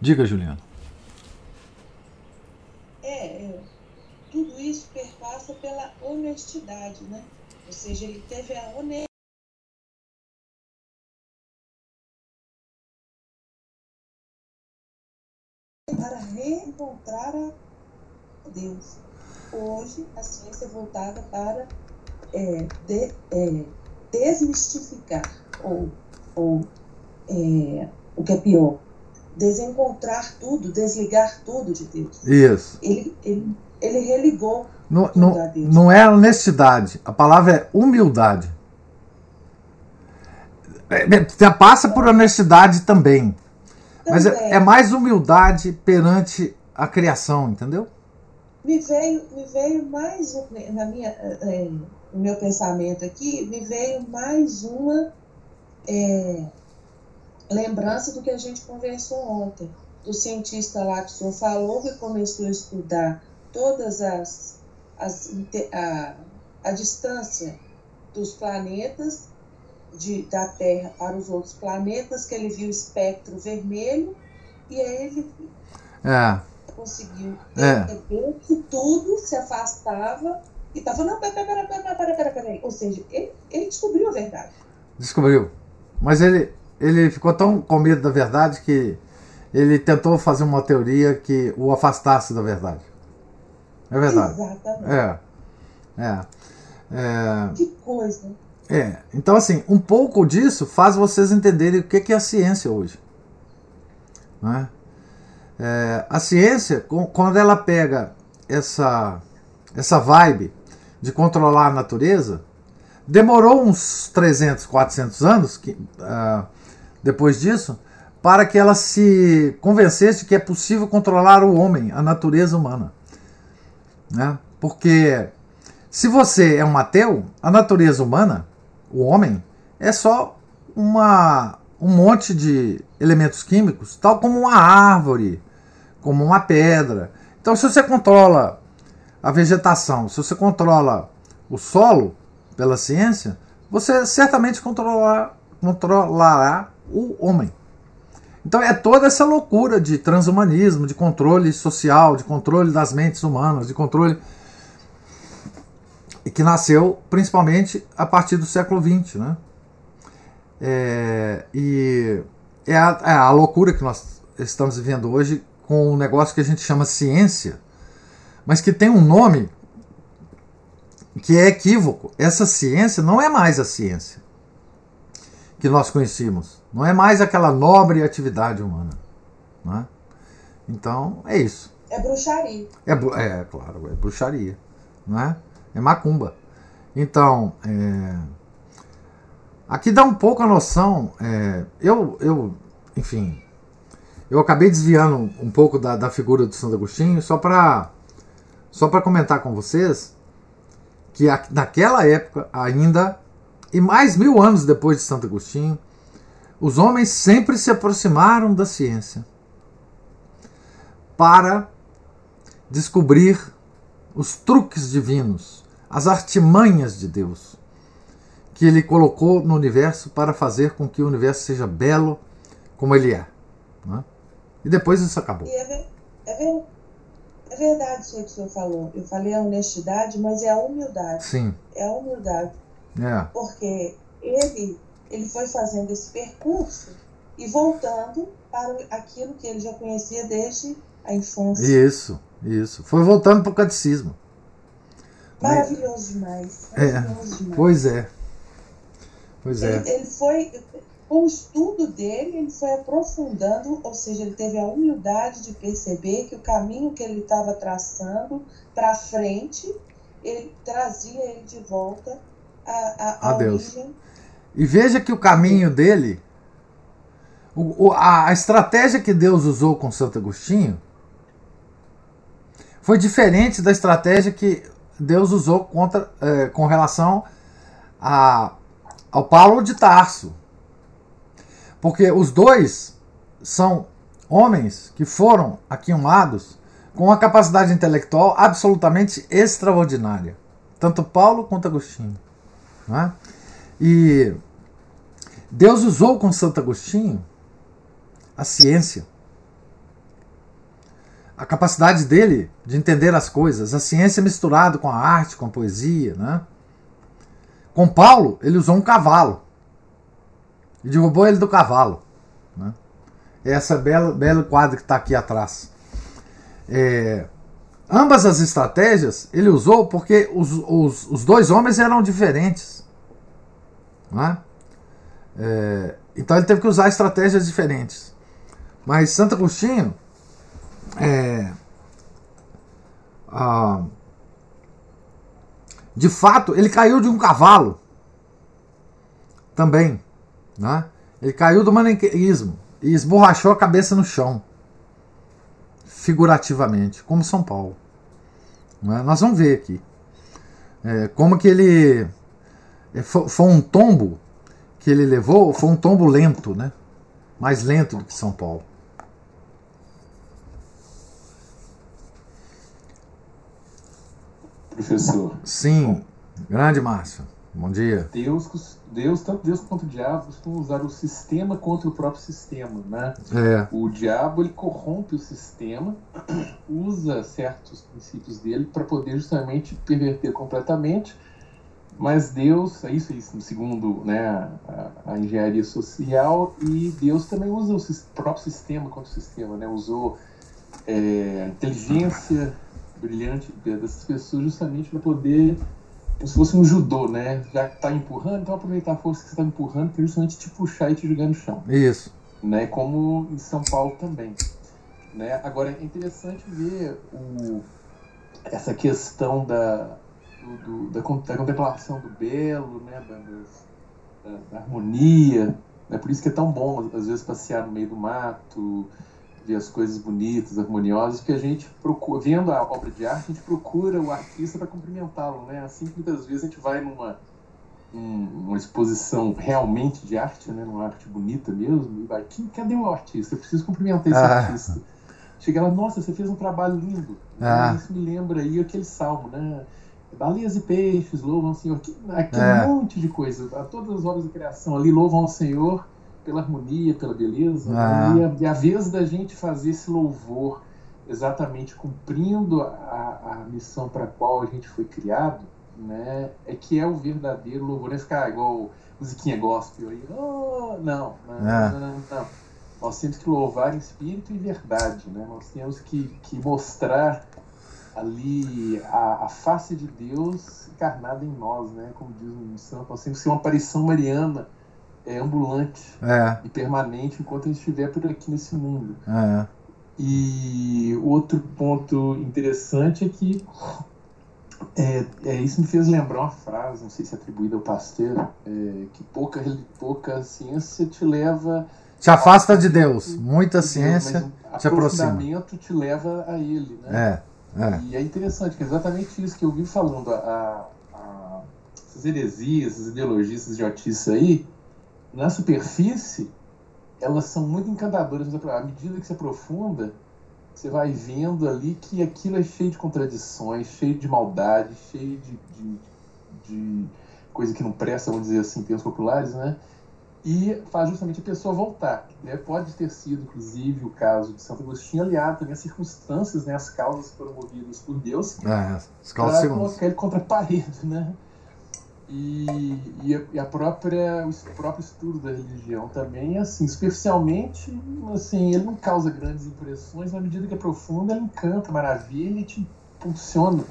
Diga, Juliana. É, é, tudo isso perpassa pela honestidade, né? Ou seja, ele teve a honestidade para reencontrar a Deus. Hoje, a ciência é voltada para é, de, é, desmistificar, ou, ou é, o que é pior, desencontrar tudo, desligar tudo de Deus. Isso. Ele, ele, ele religou. Não, não, não é honestidade, a palavra é humildade. É, é passa por honestidade também. Mas é, é, mais humildade perante a criação, entendeu? Me veio, me veio mais na minha, é, no meu pensamento aqui, me veio mais uma é, lembrança do que a gente conversou ontem, do cientista lá que o senhor falou que começou a estudar todas as, as a, a distância dos planetas de, da Terra para os outros planetas, que ele viu o espectro vermelho, e aí ele é. conseguiu é. que tudo se afastava e estava, não, pera, pera, pera, pera, pera, pera, Ou seja, ele, ele descobriu a verdade. Descobriu. Mas ele, ele ficou tão com medo da verdade que ele tentou fazer uma teoria que o afastasse da verdade. É verdade. Exatamente. É. É. é. Que coisa. É, então assim, um pouco disso faz vocês entenderem o que é a ciência hoje. Né? É, a ciência, quando ela pega essa, essa vibe de controlar a natureza, demorou uns 300, 400 anos que, uh, depois disso para que ela se convencesse que é possível controlar o homem, a natureza humana. Né? Porque se você é um ateu, a natureza humana o homem, é só uma, um monte de elementos químicos, tal como uma árvore, como uma pedra. Então, se você controla a vegetação, se você controla o solo pela ciência, você certamente controlar, controlará o homem. Então é toda essa loucura de transhumanismo, de controle social, de controle das mentes humanas, de controle e que nasceu principalmente a partir do século XX. Né? É, e é a, é a loucura que nós estamos vivendo hoje com um negócio que a gente chama ciência, mas que tem um nome que é equívoco. Essa ciência não é mais a ciência que nós conhecíamos. Não é mais aquela nobre atividade humana. Né? Então, é isso. É bruxaria. É, é claro, é bruxaria. Não é? É macumba. Então, é, aqui dá um pouco a noção. É, eu, eu, enfim, eu acabei desviando um pouco da, da figura do Santo Agostinho só para só para comentar com vocês que a, naquela época ainda e mais mil anos depois de Santo Agostinho, os homens sempre se aproximaram da ciência para descobrir os truques divinos, as artimanhas de Deus, que ele colocou no universo para fazer com que o universo seja belo como ele é. Né? E depois isso acabou. É, ver, é, ver, é, verdade isso que o senhor falou. Eu falei a honestidade, mas é a humildade. Sim. É a humildade. É. Porque ele, ele foi fazendo esse percurso e voltando para aquilo que ele já conhecia desde a infância. Isso, isso. Foi voltando para o catecismo. Maravilhoso demais. É. Maravilhoso é. demais. Pois é. Pois é. Ele, ele foi, com o estudo dele, ele foi aprofundando, ou seja, ele teve a humildade de perceber que o caminho que ele estava traçando para frente, ele trazia ele de volta a, a, a, a Deus. Origem. E veja que o caminho dele, o, o, a, a estratégia que Deus usou com Santo Agostinho, foi diferente da estratégia que Deus usou contra, é, com relação a, ao Paulo de Tarso. Porque os dois são homens que foram aquinhoados com uma capacidade intelectual absolutamente extraordinária. Tanto Paulo quanto Agostinho. Né? E Deus usou com Santo Agostinho a ciência, a capacidade dele de entender as coisas, a ciência misturada com a arte, com a poesia. Né? Com Paulo, ele usou um cavalo e derrubou ele do cavalo. Né? Essa bela belo quadro que está aqui atrás. É, ambas as estratégias ele usou porque os, os, os dois homens eram diferentes. Né? É, então ele teve que usar estratégias diferentes. Mas Santo Agostinho é, ah, de fato, ele caiu de um cavalo também. Né? Ele caiu do maniqueísmo e esborrachou a cabeça no chão, figurativamente, como São Paulo. Né? Nós vamos ver aqui é, como que ele é, foi, foi um tombo que ele levou, foi um tombo lento, né? mais lento do que São Paulo. Professor. Sim, grande Márcio. Bom dia. Deus, Deus, tanto Deus quanto o diabo costumam usar o sistema contra o próprio sistema, né? É. O diabo ele corrompe o sistema, usa certos princípios dele para poder justamente perverter completamente. Mas Deus, é isso, é isso segundo né, a, a, engenharia social, e Deus também usa o próprio sistema contra o sistema, né? Usou é, inteligência brilhante dessas pessoas justamente para poder como se fosse um judô, né? Já que tá empurrando, então aproveitar a força que você está empurrando para justamente te puxar e te jogar no chão. Isso. Né? Como em São Paulo também. Né? Agora é interessante ver o, essa questão da, do, da, da, contemplação do belo, né? Da, da, da harmonia. É por isso que é tão bom, às vezes, passear no meio do mato, ver as coisas bonitas, harmoniosas, porque a gente procura, vendo a obra de arte, a gente procura o artista para cumprimentá-lo, né? Assim que muitas vezes a gente vai numa uma exposição realmente de arte, né? Numa arte bonita mesmo, e vai, cadê o artista? Eu preciso cumprimentar esse ah. artista. Chega lá, nossa, você fez um trabalho lindo. Ah. Isso me lembra aí aquele salmo, né? Baleias e peixes louvam o Senhor. Aquele é. monte de coisa. Todas as obras da criação ali louvam ao Senhor pela harmonia, pela beleza. Ah. E, a, e a vez da gente fazer esse louvor exatamente cumprindo a, a missão para a qual a gente foi criado, né, é que é o verdadeiro louvor. Não é ficar igual musiquinha gospel aí. Oh, não, não, é. não, não, não, Nós temos que louvar em espírito e verdade. Né? Nós temos que, que mostrar ali a, a face de Deus encarnada em nós, né? como diz o santo. Nós temos que ser uma aparição mariana é, ambulante é. e permanente enquanto a gente estiver por aqui nesse mundo. É. E outro ponto interessante é que é, é, isso me fez lembrar uma frase, não sei se é atribuída ao Pasteur, é, que pouca, pouca ciência te leva. Te afasta de Deus. Muita de ciência Deus, te aproxima. te leva a ele. Né? É, é. E é interessante, que é exatamente isso que eu vi falando. A, a, essas heresias, essas ideologias, idiotices aí, na superfície, elas são muito encantadoras. À medida que se aprofunda, você vai vendo ali que aquilo é cheio de contradições, cheio de maldade, cheio de, de, de coisa que não presta, vamos dizer assim, em termos populares, né? E faz justamente a pessoa voltar. Né? Pode ter sido, inclusive, o caso de Santo Agostinho aliado também às circunstâncias, né? as causas foram movidas por Deus, é, para colocar ele contra a parede, né? E, e, a, própria, o próprio estudo da religião também, assim, superficialmente, assim, ele não causa grandes impressões, mas à medida que aprofunda, ele encanta, maravilha e te impulsiona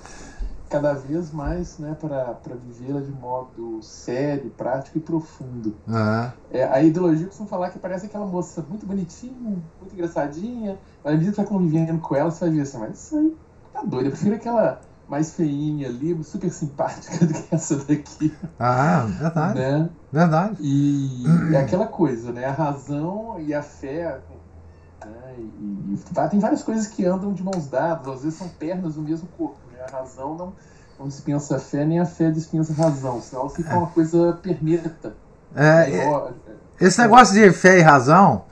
cada vez mais né, para vivê-la de modo sério, prático e profundo. Uhum. É, a ideologia costuma falar que parece aquela moça muito bonitinha, muito engraçadinha, mas à medida que vai convivendo com ela, você vai ver assim, mas isso aí tá doido, eu prefiro aquela mais feinha ali, super simpática do que essa daqui. Ah, verdade. Né? Verdade. E é aquela coisa, né? A razão e a fé. Né? E, e, tem várias coisas que andam de mãos dadas, às vezes são pernas do mesmo corpo. Né? A razão não, não dispensa a fé, nem a fé dispensa a razão, senão fica é. uma coisa perneta. É, é, esse negócio de fé e razão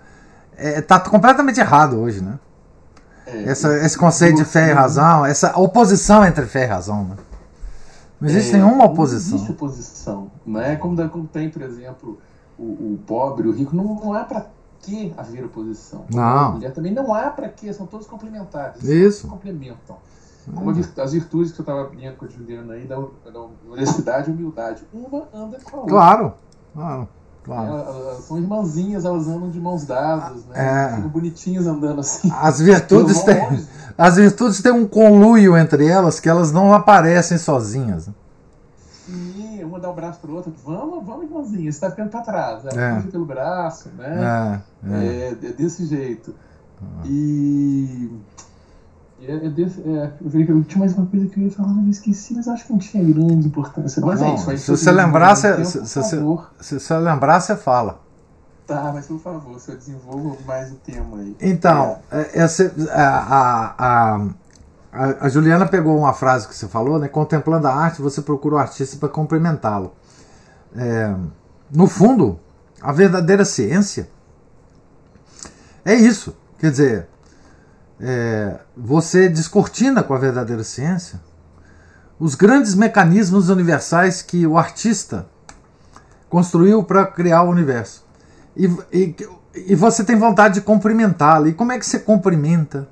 está é, completamente errado hoje, né? É, esse conceito de fé e razão, essa oposição entre fé e razão. Né? Não existe é, nenhuma oposição. Não existe oposição. Não é como, como tem, por exemplo, o, o pobre, o rico. Não, não há para que haver oposição. Não. A mulher também não há para que, são todos complementares. Isso. Complementam. Como as virtudes que eu estava lendo com a Juliana aí, da, da honestidade e humildade. Uma anda com a outra. Claro, claro. Claro. Elas são irmãzinhas, elas andam de mãos dadas, né? É. Bonitinhas andando assim. As virtudes, têm, as virtudes têm um conluio entre elas que elas não aparecem sozinhas. Sim, uma dá o braço para outra, vamos, vamos, irmãzinha, você está ficando para trás. Ela é. puxa pelo braço, né? É, é. é, é desse jeito. Ah. E é, é desse, é, eu, tinha mais uma coisa que eu ia falar, mas eu esqueci, mas acho que não tinha grande importância. Mas é não, é isso. Se você lembrar, você, se, se, se, lembrar, você fala. Tá, mas por favor, se eu desenvolvo mais o tema aí. Então, é. essa, a, a, a, a, Juliana pegou uma frase que você falou, né? Contemplando a arte, você procura o artista para cumprimentá-lo. É, no fundo, a verdadeira ciência é isso. Quer dizer, é, você descortina com a verdadeira ciência os grandes mecanismos universais que o artista construiu para criar o universo. E, e, e você tem vontade de cumprimentá-lo. E como é que você cumprimenta?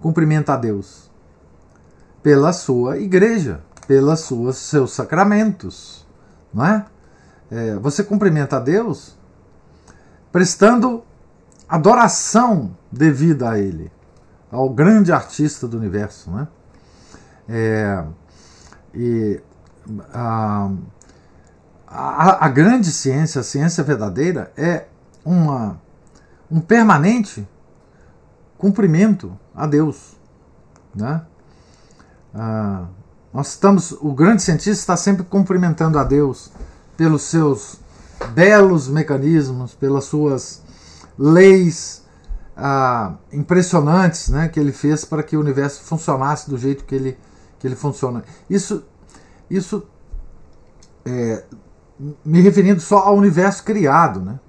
Cumprimenta a Deus. Pela sua igreja, pelos seus, sacramentos. Não é? é? Você cumprimenta a Deus prestando adoração devida a Ele ao grande artista do universo. Né? É, e a, a, a, grande ciência, a ciência verdadeira, é uma, um permanente cumprimento a Deus. Né? Ah, nós estamos, o grande cientista está sempre cumprimentando a Deus pelos seus belos mecanismos, pelas suas leis ah, impressionantes né, que ele fez para que o universo funcionasse do jeito que ele, que ele funciona. Isso, isso é, me referindo só ao universo criado, né,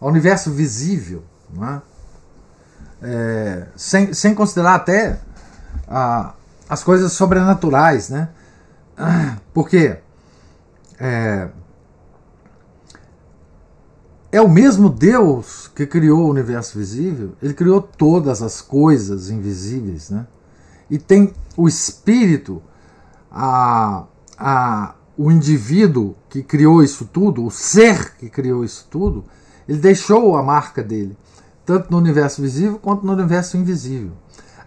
ao universo visível, né, é, sem, sem considerar até ah, as coisas sobrenaturais. Né, porque é, é o mesmo Deus que criou o universo visível, ele criou todas as coisas invisíveis, né? E tem o Espírito a, a, o indivíduo que criou isso tudo, o ser que criou isso tudo, ele deixou a marca dele, tanto no universo visível quanto no universo invisível.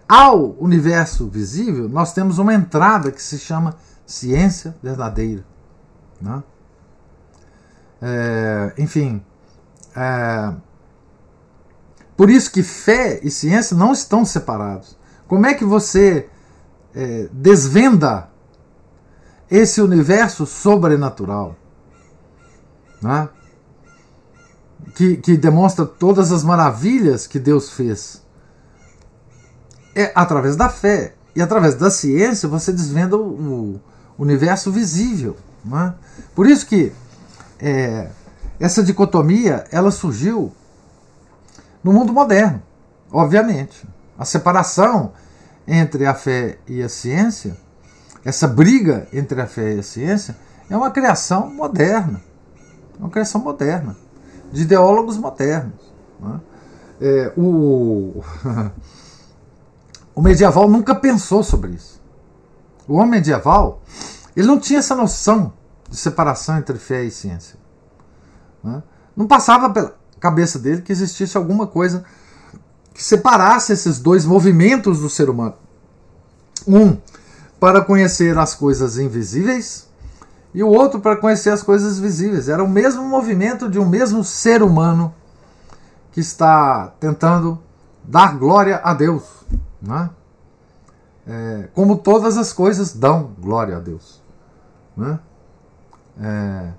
Ao universo visível, nós temos uma entrada que se chama ciência verdadeira. Né? É, enfim, é, por isso que fé e ciência não estão separados. Como é que você é, desvenda esse universo sobrenatural? Né? Que, que demonstra todas as maravilhas que Deus fez. É através da fé e através da ciência você desvenda o, o universo visível. Né? Por isso que é, essa dicotomia ela surgiu no mundo moderno, obviamente. A separação entre a fé e a ciência, essa briga entre a fé e a ciência, é uma criação moderna. É uma criação moderna, de ideólogos modernos. Né? É, o, o medieval nunca pensou sobre isso. O homem medieval ele não tinha essa noção de separação entre fé e ciência. Né? Não passava pela, cabeça dele que existisse alguma coisa que separasse esses dois movimentos do ser humano. Um, para conhecer as coisas invisíveis, e o outro para conhecer as coisas visíveis. Era o mesmo movimento de um mesmo ser humano que está tentando dar glória a Deus. Né? É, como todas as coisas dão glória a Deus. Né? É,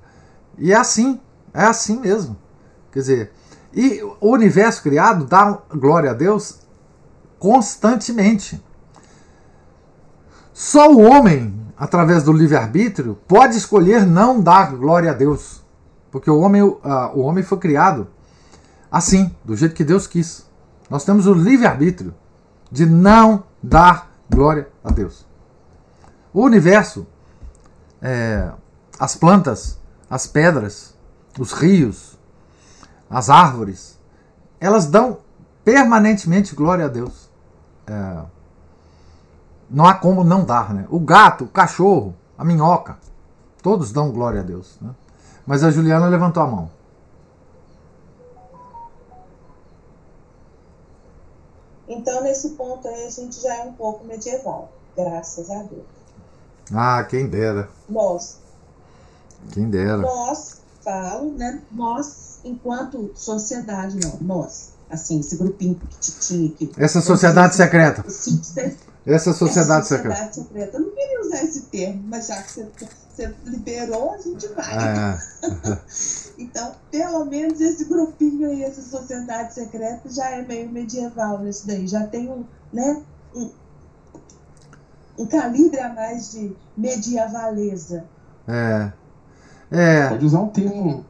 e é assim, é assim mesmo. Quer dizer, e o universo criado dá glória a Deus constantemente. Só o homem, através do livre-arbítrio, pode escolher não dar glória a Deus. Porque o homem, uh, o homem foi criado assim, do jeito que Deus quis. Nós temos o livre-arbítrio de não dar glória a Deus. O universo, é, as plantas, as pedras, os rios, as árvores, elas dão permanentemente glória a Deus. É, não há como não dar, né? O gato, o cachorro, a minhoca, todos dão glória a Deus. Né? Mas a Juliana levantou a mão. Então, nesse ponto aí, a gente já é um pouco medieval, graças a Deus. Ah, quem dera. Nós. Quem dera. Nós, falo, né? Nós enquanto sociedade, não, nós, assim, esse grupinho tinha aqui. Essa sociedade secreta. Essa sociedade secreta. secreta. Eu não queria usar esse termo, mas já que você, você liberou, a gente vai. É. então, pelo menos esse grupinho aí, essa sociedade secreta, já é meio medieval nesse daí. Já tem um, né, um, um calibre a mais de medievaleza. É. É. Pode usar um termo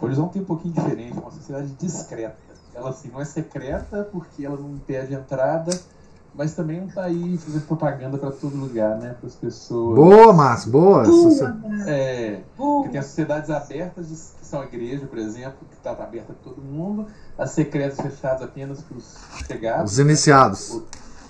Horizonte tem um pouquinho diferente, uma sociedade discreta. Ela assim, não é secreta porque ela não impede a entrada, mas também não está aí fazendo propaganda para todo lugar, né? Para as pessoas. Boa, Márcio, boa. boa é, porque tem as sociedades abertas, que são a igreja, por exemplo, que está aberta para todo mundo, as secretas fechadas apenas para os chegados. Os iniciados.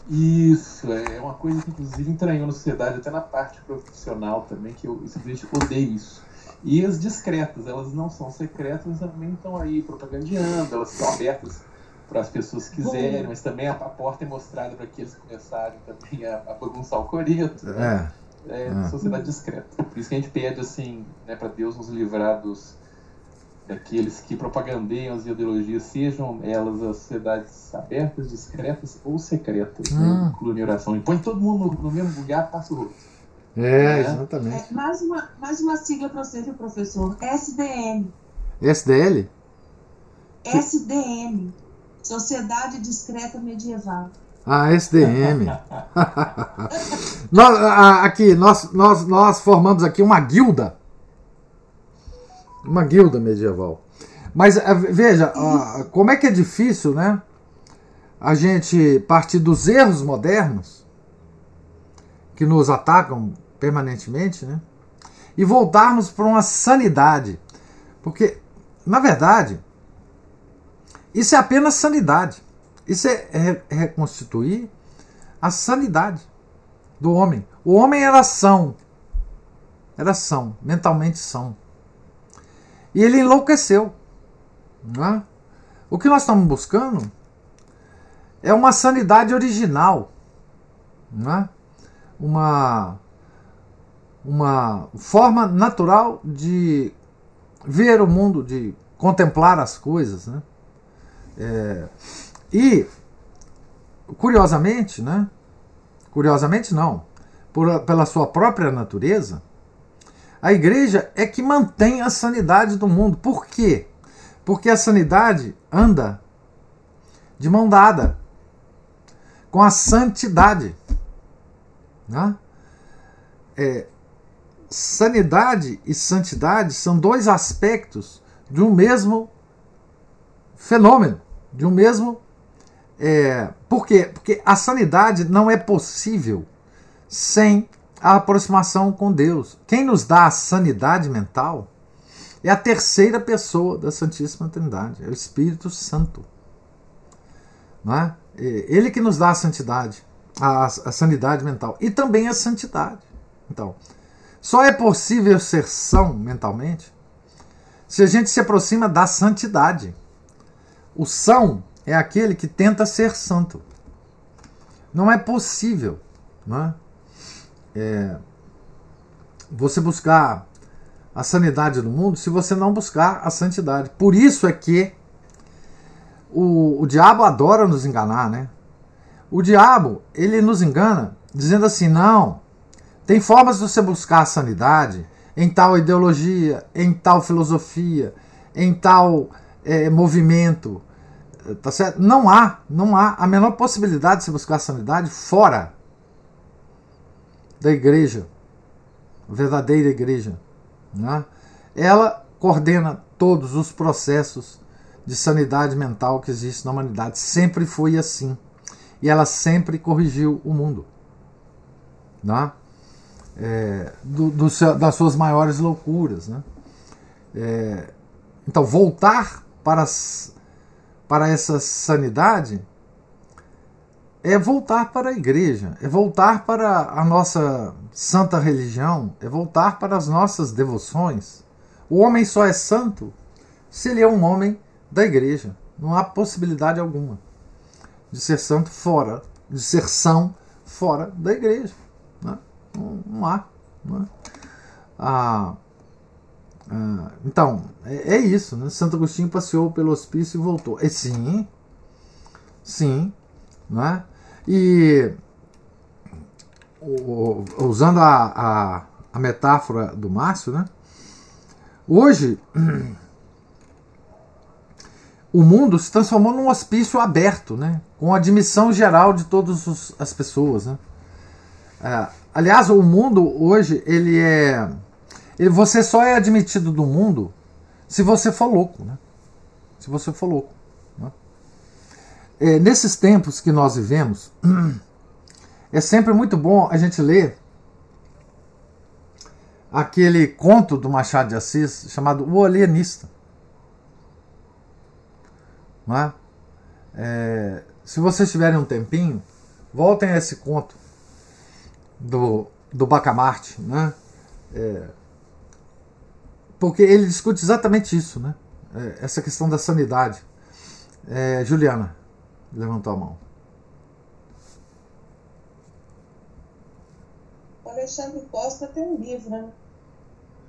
Isso, é uma coisa que inclusive entranhou na sociedade, até na parte profissional também, que eu simplesmente odeio isso. E as discretas, elas não são secretas, mas também estão aí propagandeando, elas estão abertas para as pessoas que quiserem, mas também a, a porta é mostrada para que eles começarem também a, a bagunçar o coreto. Né? É. É, é. sociedade discreta. Por isso que a gente pede assim, né, para Deus nos livrar dos daqueles que propagandeiam as ideologias, sejam elas as sociedades abertas, discretas ou secretas, hum. né? incluem oração. E põe todo mundo no, no mesmo lugar, passa o rosto. É, exatamente. É, mais, uma, mais uma sigla para você, viu, professor? SDM. SDL? SDM. Sociedade Discreta Medieval. Ah, SDM. nós, aqui, nós, nós, nós formamos aqui uma guilda. Uma guilda medieval. Mas veja, como é que é difícil, né? A gente partir dos erros modernos que nos atacam permanentemente, né? E voltarmos para uma sanidade. Porque, na verdade, isso é apenas sanidade. Isso é reconstituir a sanidade. do homem. O homem era são. Era são, mentalmente são. E ele enlouqueceu. Né? O que nós estamos buscando é uma sanidade original. Né? Uma, uma forma natural de ver o mundo, de contemplar as coisas. Né? É, e, curiosamente, né? curiosamente não, por, pela sua própria natureza, a igreja é que mantém a sanidade do mundo. Por quê? Porque a sanidade anda de mão dada com a santidade. Né? É, sanidade e santidade são dois aspectos de um mesmo fenômeno, de um mesmo. É, por quê? Porque a sanidade não é possível sem a aproximação com Deus. Quem nos dá a sanidade mental é a terceira pessoa da Santíssima Trindade, é o Espírito Santo. Não é? ele que nos dá a santidade, a, a sanidade mental e também a santidade. Então, só é possível ser são mentalmente se a gente se aproxima da santidade. O são é aquele que tenta ser santo. Não é possível. Não é? É, você buscar a sanidade do mundo se você não buscar a santidade. Por isso é que o, o diabo adora nos enganar, né? O diabo, ele nos engana dizendo assim: não, tem formas de você buscar a sanidade em tal ideologia, em tal filosofia, em tal é, movimento. Tá certo? Não há, não há a menor possibilidade de você buscar a sanidade fora da igreja, a verdadeira igreja. Né? Ela coordena todos os processos de sanidade mental que existe na humanidade. Sempre foi assim. E ela sempre corrigiu o mundo. Né? É, do, do, das suas maiores loucuras. Né? É, então, voltar para, para essa sanidade é voltar para a igreja, é voltar para a nossa santa religião, é voltar para as nossas devoções. O homem só é santo se ele é um homem da igreja. Não há possibilidade alguma de ser santo fora, de ser são fora da igreja. Né? Não, não, há. Não é? ah, ah, então, é, é, isso. Né? Santo Agostinho passeou pelo hospício e voltou. E sim, sim, não é? E usando a, a, a metáfora do Márcio, né? Hoje o mundo se transformou num hospício aberto, né? com admissão geral de todas as pessoas. Né? É, aliás, o mundo hoje ele é. Ele, você só é admitido do mundo se você for louco. Né? Se você for louco é, nesses tempos que nós vivemos, é sempre muito bom a gente ler aquele conto do Machado de Assis chamado O Alienista. Não é? É, se vocês tiverem um tempinho, voltem a esse conto do, do Bacamarte, né? É, porque ele discute exatamente isso, né? É, essa questão da sanidade. É, Juliana levantou a mão. O Alexandre Costa tem um livro, né?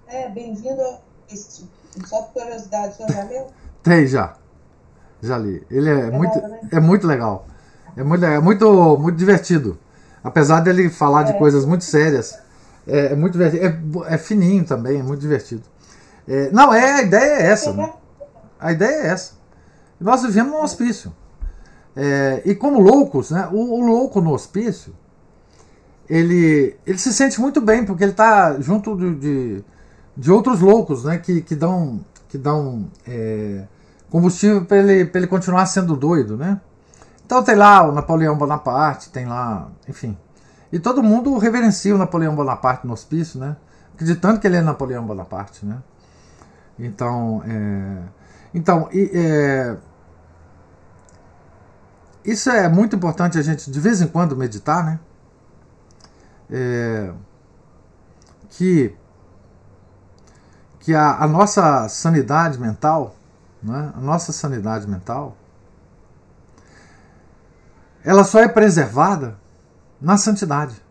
É, bem-vindo ao este. Só por curiosidade, o senhor já leu? Tem, já. Já li. Ele é, é muito, né? é muito legal. É muito, é muito, muito divertido. Apesar dele falar é. de coisas muito sérias, é, é muito divertido. É, é, fininho também, é muito divertido. É, não, é, a ideia é essa. Né? A ideia é essa. Nós vivemos num hospício. É, e como loucos, né, o, o, louco no hospício, ele, ele se sente muito bem, porque ele está junto de, de, de, outros loucos né, que, que dão, que dão é, combustível para ele, ele continuar sendo doido. Né? Então tem lá o Napoleão Bonaparte, tem lá, enfim. E todo mundo reverencia o Napoleão Bonaparte no hospício, né? acreditando que ele é Napoleão Bonaparte. Né? Então, é, então e, é, isso é muito importante a gente de vez em quando meditar, né? é, que, que a, a nossa sanidade mental, né, a nossa sanidade mental, ela só é preservada na santidade.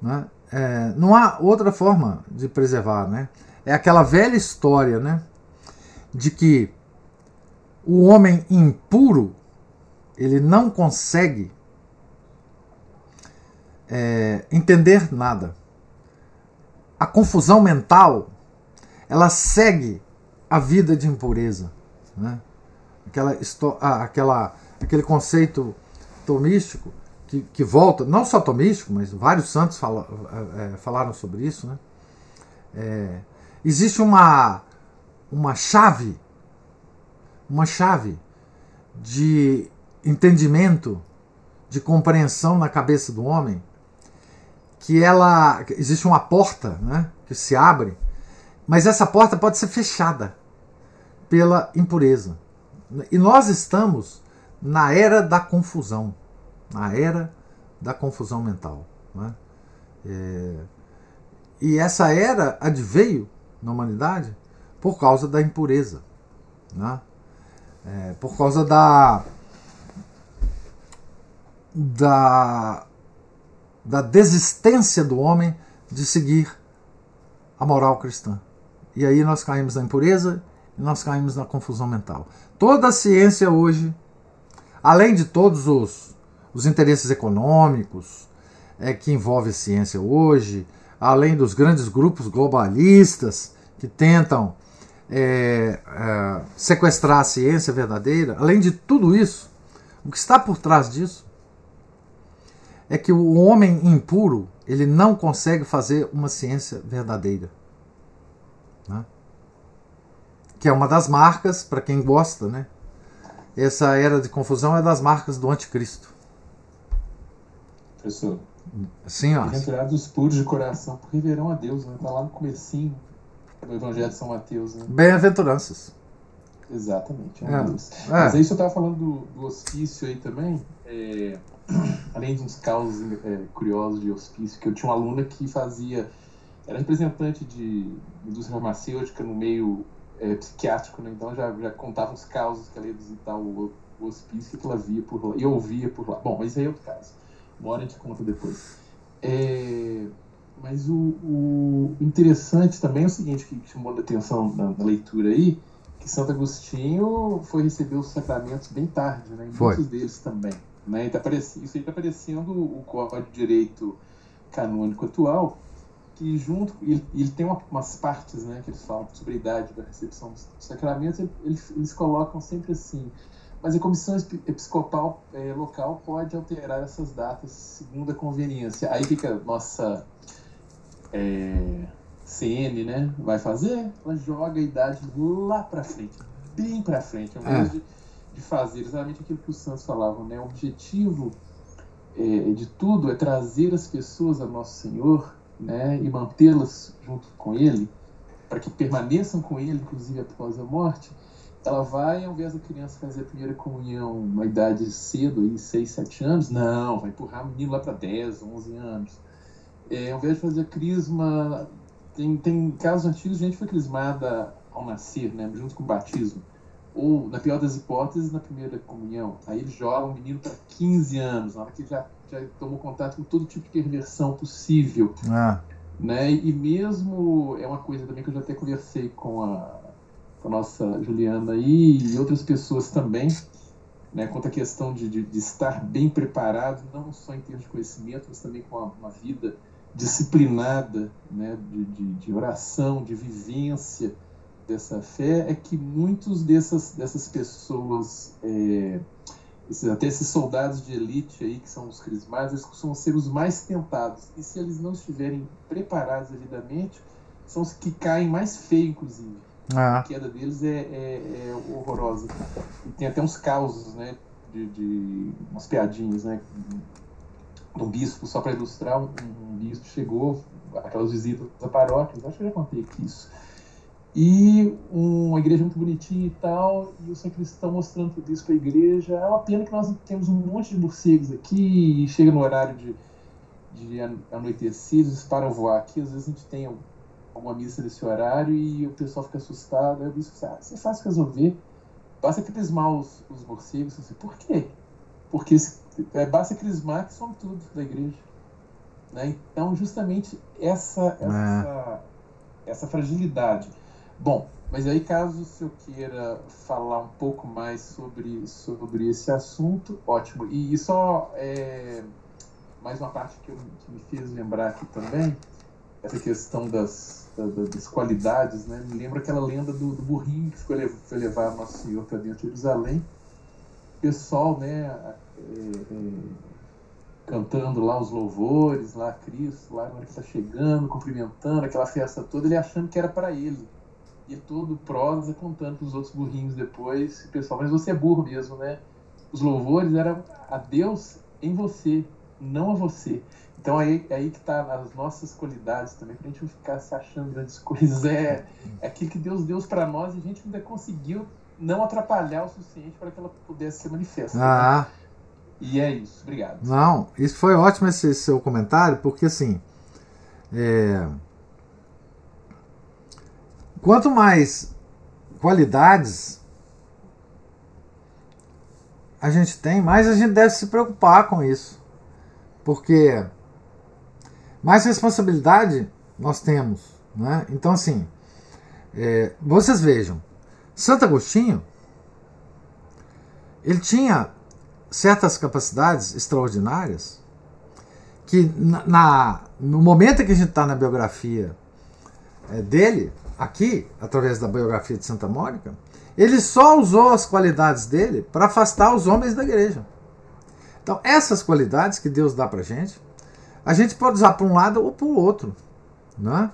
Né? É, não há outra forma de preservar, né? É aquela velha história, né? De que o homem impuro ele não consegue é, entender nada. A confusão mental ela segue a vida de impureza, né? Aquela, aquela, aquele conceito tomístico que, que, volta, não só tomístico, mas vários santos fala, é, falaram sobre isso, né? É, existe uma, uma chave, uma chave de entendimento, de compreensão na cabeça do homem, que ela existe uma porta, né, que se abre, mas essa porta pode ser fechada pela impureza. E nós estamos na era da confusão, na era da confusão mental. Né? É... E essa era adveio na humanidade por causa da impureza, né? É, por causa da da, da desistência do homem de seguir a moral cristã. E aí nós caímos na impureza e nós caímos na confusão mental. Toda a ciência hoje, além de todos os, os interesses econômicos é, que envolve a ciência hoje, além dos grandes grupos globalistas que tentam é, é, sequestrar a ciência verdadeira, além de tudo isso, o que está por trás disso é que o homem impuro ele não consegue fazer uma ciência verdadeira. Né? Que é uma das marcas, para quem gosta, né? Essa era de confusão é das marcas do anticristo. Professor. Sim, ó. Bem-aventurados puros de coração, porque verão a Deus, né? Tá lá no comecinho do Evangelho de São Mateus, né? Bem-aventuranças. Exatamente, é, é. Mas aí você estava falando do, do hospício aí também. É além de uns causos é, curiosos de hospício, que eu tinha uma aluna que fazia, era representante de indústria farmacêutica no meio é, psiquiátrico, né? então já, já contava uns causos que ela ia visitar o, o hospício que ela via por lá, e ouvia por lá. Bom, mas aí é outro caso. Uma hora a gente conta depois. É, mas o, o, interessante também é o seguinte, que chamou a atenção na, na leitura aí, que Santo Agostinho foi receber os sacramentos bem tarde, né? E muitos deles também. Né? Tá isso aí está parecendo o Código de Direito Canônico atual, que junto ele, ele tem uma, umas partes né, que eles falam sobre a idade da recepção dos sacramentos, eles, eles colocam sempre assim. Mas a comissão episcopal é, local pode alterar essas datas segundo a conveniência. Aí fica nossa é, CN, né? Vai fazer? Ela joga a idade lá para frente, bem para frente, ao invés é. de de fazer exatamente aquilo que os santos falavam, né? O objetivo é, de tudo é trazer as pessoas a Nosso Senhor, né? E mantê-las junto com Ele, para que permaneçam com Ele, inclusive após a morte. Ela vai, ao invés da criança fazer a primeira comunhão na idade cedo, aí 6, 7 anos, não, vai empurrar o menino lá para 10, 11 anos. É, ao invés de fazer a crisma, tem, tem casos antigos, gente foi crismada ao nascer, né? Junto com o batismo ou, na pior das hipóteses, na primeira comunhão. Aí ele joga um menino para 15 anos, na hora que já, já tomou contato com todo tipo de perversão possível. Ah. Né? E mesmo, é uma coisa também que eu já até conversei com a, com a nossa Juliana aí e outras pessoas também, né, quanto à questão de, de, de, estar bem preparado, não só em termos de conhecimento, mas também com uma, uma vida disciplinada né, de, de, de oração, de vivência, dessa fé é que muitos dessas, dessas pessoas, é, esses, até esses soldados de elite aí, que são os crismados, eles costumam ser os mais tentados. E se eles não estiverem preparados devidamente, são os que caem mais feio, inclusive. Ah. A queda deles é, é, é, horrorosa. E tem até uns causos, né? De, de umas piadinhas, né? Um bispo, só para ilustrar, um, um bispo chegou, aquelas visitas a paróquias, acho que eu já contei aqui isso e uma igreja muito bonitinha e tal, e o sacristão mostrando tudo isso para a igreja. É uma pena que nós temos um monte de morcegos aqui, e chega no horário de, de anoitecidos para voar aqui. Às vezes a gente tem uma missa nesse horário e o pessoal fica assustado. Aí o bispo ah, você é fácil resolver. Basta crismar os, os morcegos. Por quê? Porque é, basta crismar que são tudo da igreja. Né? Então, justamente essa, essa, é. essa fragilidade. Bom, mas aí caso eu queira falar um pouco mais sobre, sobre esse assunto, ótimo. E só é, mais uma parte que, eu, que me fez lembrar aqui também, essa questão das, das qualidades, né? Me lembra aquela lenda do, do burrinho que foi, foi levar Nosso Senhor para dentro de Jerusalém. O pessoal, né, é, é, cantando lá os louvores, lá Cristo, lá na hora que está chegando, cumprimentando, aquela festa toda, ele achando que era para ele. E todo prosa contando para os outros burrinhos depois. Pessoal, mas você é burro mesmo, né? Os louvores eram a Deus em você, não a você. Então aí, aí que tá as nossas qualidades também, pra gente não ficar se achando grandes coisas. É, é aquilo que Deus deu para nós e a gente ainda conseguiu não atrapalhar o suficiente para que ela pudesse ser manifesta. Ah. Né? E é isso, obrigado. Não, isso foi ótimo esse seu comentário, porque assim. É... Quanto mais qualidades a gente tem, mais a gente deve se preocupar com isso. Porque mais responsabilidade nós temos. Né? Então, assim, é, vocês vejam, Santo Agostinho, ele tinha certas capacidades extraordinárias que na, na no momento que a gente está na biografia é, dele, aqui, através da biografia de Santa Mônica, ele só usou as qualidades dele para afastar os homens da igreja. Então, essas qualidades que Deus dá para gente, a gente pode usar para um lado ou para o outro. Né?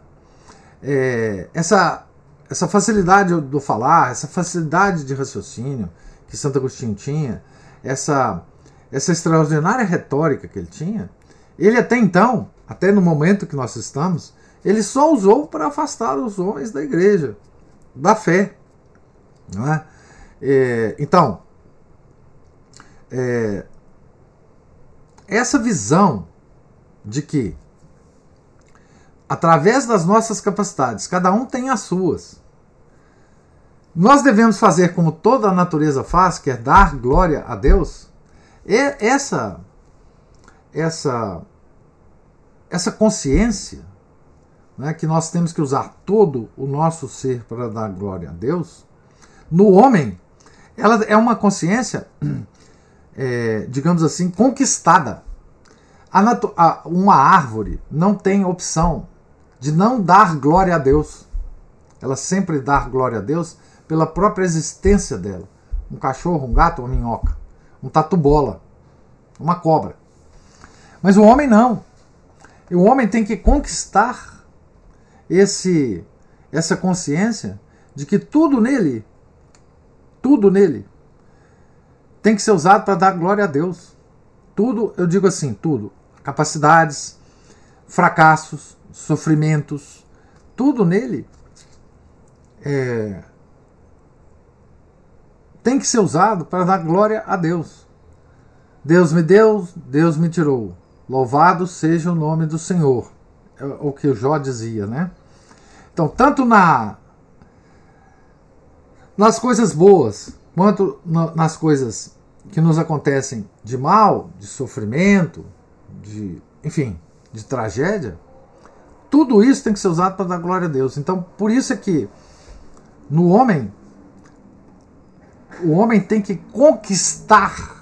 É, essa, essa facilidade do falar, essa facilidade de raciocínio que Santo Agostinho tinha, essa, essa extraordinária retórica que ele tinha, ele até então, até no momento que nós estamos, ele só usou para afastar os homens da igreja, da fé. Não é? É, então, é, essa visão de que, através das nossas capacidades, cada um tem as suas, nós devemos fazer como toda a natureza faz, que é dar glória a Deus. E essa, essa, essa consciência né, que nós temos que usar todo o nosso ser para dar glória a Deus, no homem, ela é uma consciência, é, digamos assim, conquistada. A a, uma árvore não tem opção de não dar glória a Deus. Ela sempre dá glória a Deus pela própria existência dela. Um cachorro, um gato, uma minhoca, um tatu-bola, uma cobra. Mas o homem não. E o homem tem que conquistar esse essa consciência de que tudo nele, tudo nele, tem que ser usado para dar glória a Deus. Tudo, eu digo assim, tudo capacidades, fracassos, sofrimentos, tudo nele é, tem que ser usado para dar glória a Deus. Deus me deu, Deus me tirou. Louvado seja o nome do Senhor. É o que o Jó dizia, né? Então, tanto na nas coisas boas, quanto nas coisas que nos acontecem de mal, de sofrimento, de, enfim, de tragédia, tudo isso tem que ser usado para dar glória a Deus. Então, por isso é que no homem, o homem tem que conquistar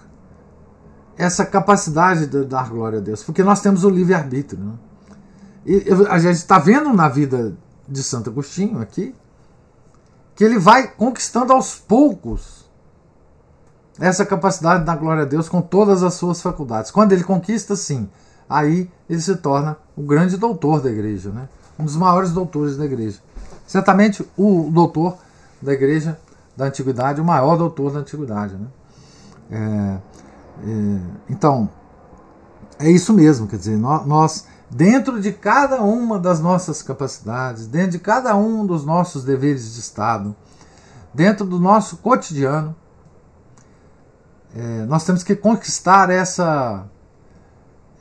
essa capacidade de dar glória a Deus, porque nós temos o livre-arbítrio. Né? E a gente está vendo na vida de Santo Agostinho aqui que ele vai conquistando aos poucos essa capacidade da glória a Deus com todas as suas faculdades. Quando ele conquista, sim, aí ele se torna o grande doutor da igreja, né? um dos maiores doutores da igreja. Certamente o doutor da igreja da antiguidade, o maior doutor da antiguidade. Né? É, é, então, é isso mesmo, quer dizer, nós, dentro de cada uma das nossas capacidades, dentro de cada um dos nossos deveres de Estado, dentro do nosso cotidiano, é, nós temos que conquistar essa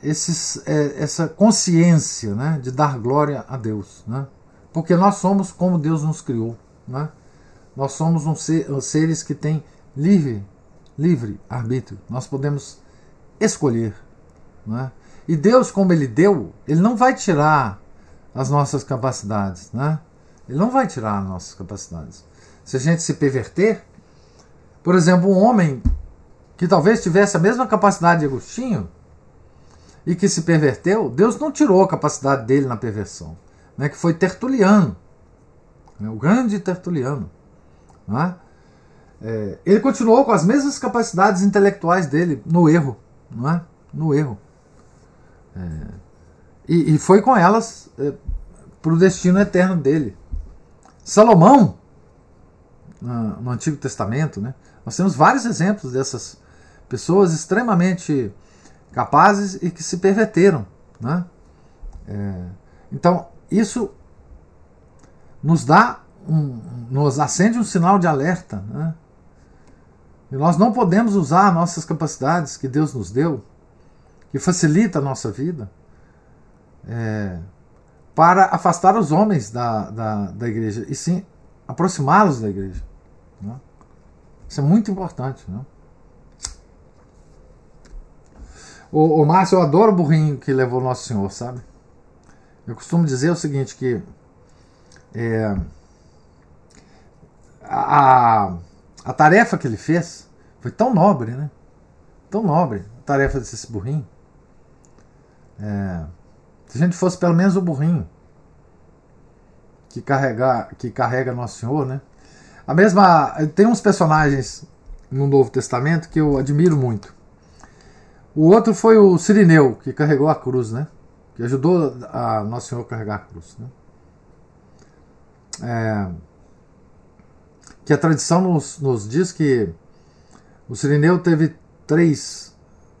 esses, é, essa consciência né, de dar glória a Deus. Né? Porque nós somos como Deus nos criou. Né? Nós somos um ser, seres que têm livre, livre arbítrio. Nós podemos escolher. Né? E Deus, como Ele deu, Ele não vai tirar as nossas capacidades. Né? Ele não vai tirar as nossas capacidades. Se a gente se perverter, por exemplo, um homem que talvez tivesse a mesma capacidade de Agostinho e que se perverteu, Deus não tirou a capacidade dele na perversão, né, que foi Tertuliano, né, o grande Tertuliano. Né? É, ele continuou com as mesmas capacidades intelectuais dele no erro, não é? no erro. É, e, e, foi com elas é, para o destino eterno dele. Salomão, no, Antigo Testamento, né, nós temos vários exemplos dessas pessoas extremamente capazes e que se perverteram. Né? É, então, isso nos dá um, nos acende um sinal de alerta. Né? E nós não podemos usar nossas capacidades que Deus nos deu, que facilita a nossa vida, é, para afastar os homens da, da, da igreja, e sim aproximá-los da igreja. Né? Isso é muito importante. Né? O, o Márcio, eu adoro o burrinho que levou Nosso Senhor, sabe? Eu costumo dizer o seguinte, que é, a, a tarefa que ele fez foi tão nobre, né? Tão nobre a tarefa desse burrinho. É, se a gente fosse pelo menos o burrinho que carrega, que carrega Nosso Senhor, né? A mesma. Tem uns personagens no Novo Testamento que eu admiro muito. O outro foi o Sirineu, que carregou a cruz, né? Que ajudou a Nosso Senhor a carregar a cruz. Né? É, que a tradição nos, nos diz que o Sirineu teve três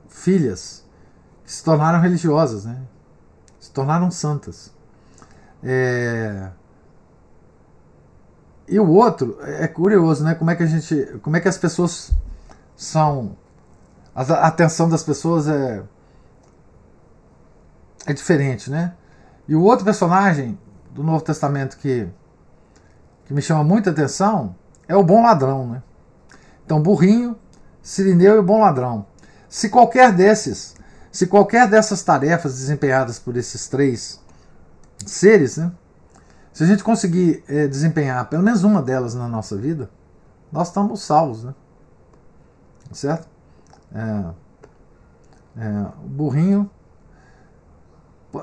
filhas que se tornaram religiosas, né? Se tornaram santas. É, e o outro é curioso, né? Como é que a gente, como é que as pessoas são a atenção das pessoas é é diferente, né? E o outro personagem do Novo Testamento que que me chama muita atenção é o bom ladrão, né? Então, burrinho, sirineu e bom ladrão. Se qualquer desses, se qualquer dessas tarefas desempenhadas por esses três seres, né? Se a gente conseguir é, desempenhar pelo menos uma delas na nossa vida, nós estamos salvos, né? Certo? É, é, o burrinho,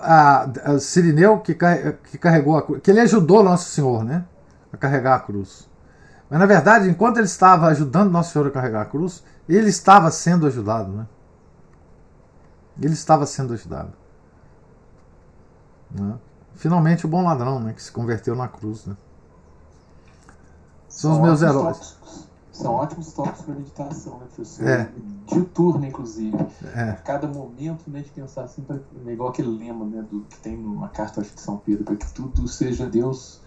a, a Sirineu que, que carregou a que ele ajudou Nosso Senhor, né, a carregar a cruz. Mas na verdade, enquanto ele estava ajudando Nosso Senhor a carregar a cruz, ele estava sendo ajudado, né? Ele estava sendo ajudado. Né? Finalmente o bom ladrão, né, que se converteu na cruz, né? São os meus heróis. São ótimos toques para meditação, né, professor? É. Diuturna, inclusive. É. A cada momento, né, de pensar assim, pra, é igual aquele lema, né, do, que tem numa carta acho, de São Pedro, para que tudo seja Deus,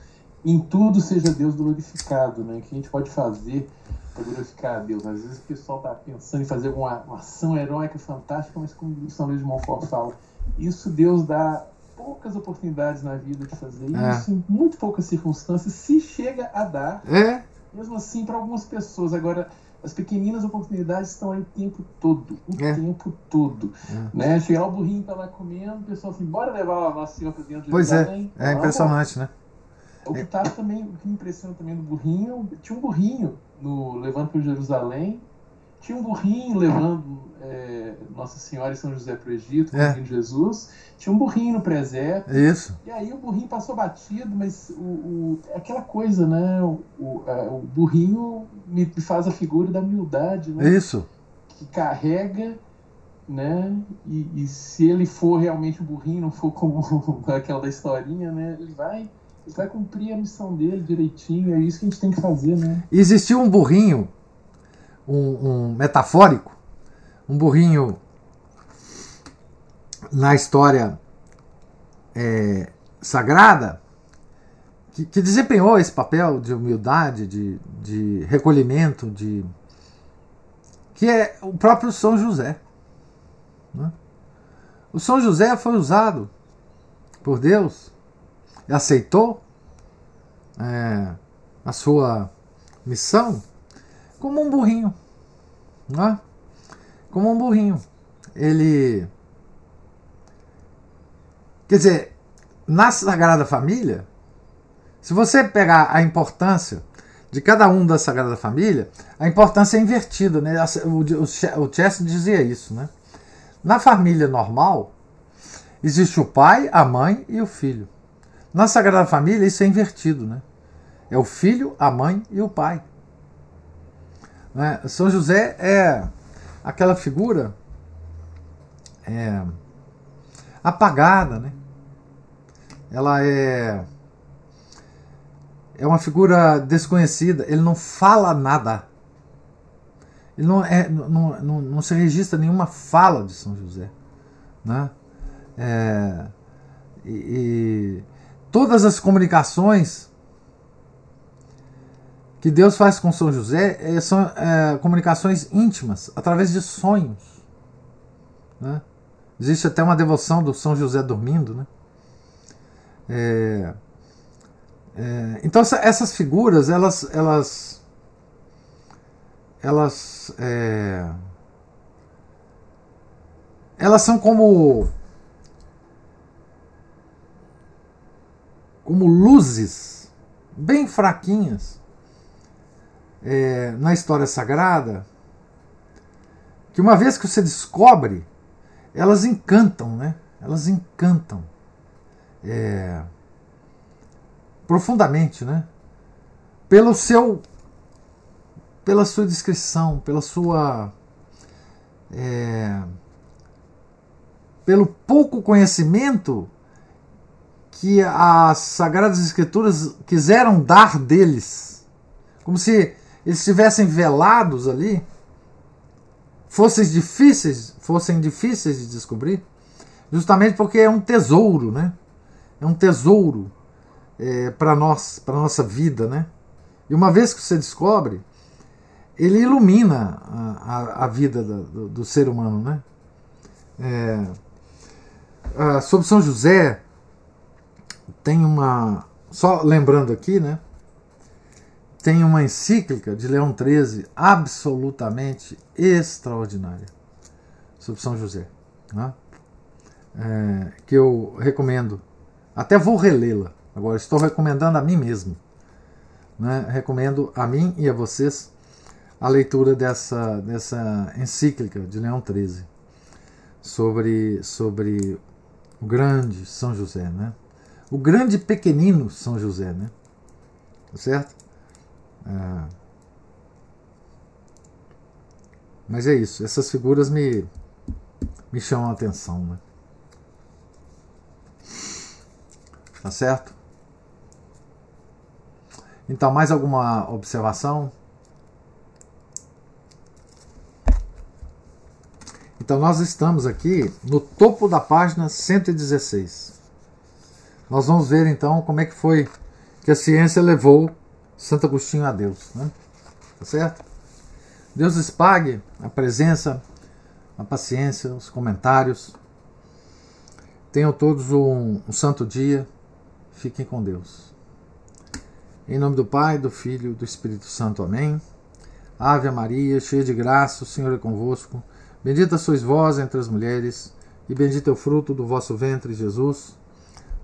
em tudo seja Deus glorificado, né? Que a gente pode fazer para glorificar a Deus. Às vezes o pessoal está pensando em fazer uma, uma ação heróica fantástica, mas como São Luís de Montfort fala, isso Deus dá poucas oportunidades na vida de fazer é. isso, em muito poucas circunstâncias, se chega a dar. É mesmo assim, para algumas pessoas. Agora, as pequeninas oportunidades estão aí o tempo todo. O é. tempo todo. É. Né? Chegar o burrinho tá lá comendo, o pessoal assim, bora levar a nossa senhora para dentro de Pois é, é impressionante, né? O que, tá também, o que me impressiona também do burrinho, tinha um burrinho no Levando para Jerusalém, tinha um burrinho levando é, Nossa Senhora e São José para o Egito, é. de Jesus. Tinha um burrinho no presépio. Isso. E aí o burrinho passou batido, mas o, o aquela coisa, né? O, o, a, o, burrinho me faz a figura da humildade, né? Isso. Que carrega, né? E, e se ele for realmente o burrinho, não for como aquela da historinha, né? Ele vai vai cumprir a missão dele direitinho. É isso que a gente tem que fazer, né? Existiu um burrinho um, um metafórico, um burrinho na história é, sagrada que, que, desempenhou esse papel de humildade, de, de recolhimento, de que é o próprio São José. Né? O São José foi usado por Deus aceitou é, a sua missão como um burrinho. Né? Como um burrinho. Ele. Quer dizer, na Sagrada Família, se você pegar a importância de cada um da Sagrada Família, a importância é invertida. Né? O, Chester dizia isso. Né? Na família normal, existe o pai, a mãe e o filho. Na Sagrada Família, isso é invertido. Né? É o filho, a mãe e o pai. Né? São José é aquela figura é, apagada, né? Ela é é uma figura desconhecida. Ele não fala nada. Ele não, é, não, não, não se registra nenhuma fala de São José, né? É, e, e todas as comunicações que Deus faz com São José é, são é, comunicações íntimas, através de sonhos. Né? Existe até uma devoção do São José dormindo. Né? É, então essas figuras, elas, elas, elas, elas são como como luzes bem fraquinhas é, na história sagrada que uma vez que você descobre, elas encantam, né? Elas encantam é, profundamente, né? Pelo seu, pela sua descrição, pela sua, é, pelo pouco conhecimento que as Sagradas Escrituras quiseram dar deles, como se eles estivessem velados ali, fossem difíceis, fossem difíceis de descobrir, justamente porque é um tesouro, né? É um tesouro é, para nós, para nossa vida, né? E uma vez que você descobre, ele ilumina a, a, a vida do, do, ser humano, né? É, ah, sobre São José tem uma, só lembrando aqui, né? tem uma encíclica de Leão XIII absolutamente extraordinária sobre São José, né? é, que eu recomendo. Até vou relê-la. Agora estou recomendando a mim mesmo. Né? Recomendo a mim e a vocês a leitura dessa, dessa encíclica de Leão XIII sobre, sobre o grande São José, né? O grande pequenino São José, né? Certo? Ah. Mas é isso, essas figuras me, me chamam a atenção. Né? Tá certo? Então, mais alguma observação? Então, nós estamos aqui no topo da página 116. Nós vamos ver então como é que foi que a ciência levou Santo Agostinho a Deus. Né? Tá certo? Deus lhes pague a presença, a paciência, os comentários. Tenham todos um, um santo dia. Fiquem com Deus. Em nome do Pai, do Filho e do Espírito Santo. Amém. Ave Maria, cheia de graça, o Senhor é convosco. Bendita sois vós entre as mulheres, e bendito é o fruto do vosso ventre, Jesus.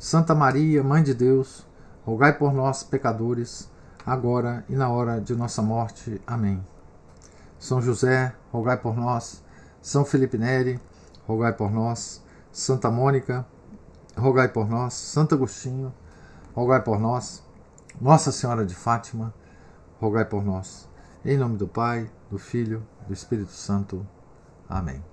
Santa Maria, Mãe de Deus, rogai por nós, pecadores, agora e na hora de nossa morte. Amém. São José, rogai por nós. São Felipe Neri, rogai por nós. Santa Mônica, rogai por nós. Santo Agostinho, rogai por nós. Nossa Senhora de Fátima, rogai por nós. Em nome do Pai, do Filho, do Espírito Santo. Amém.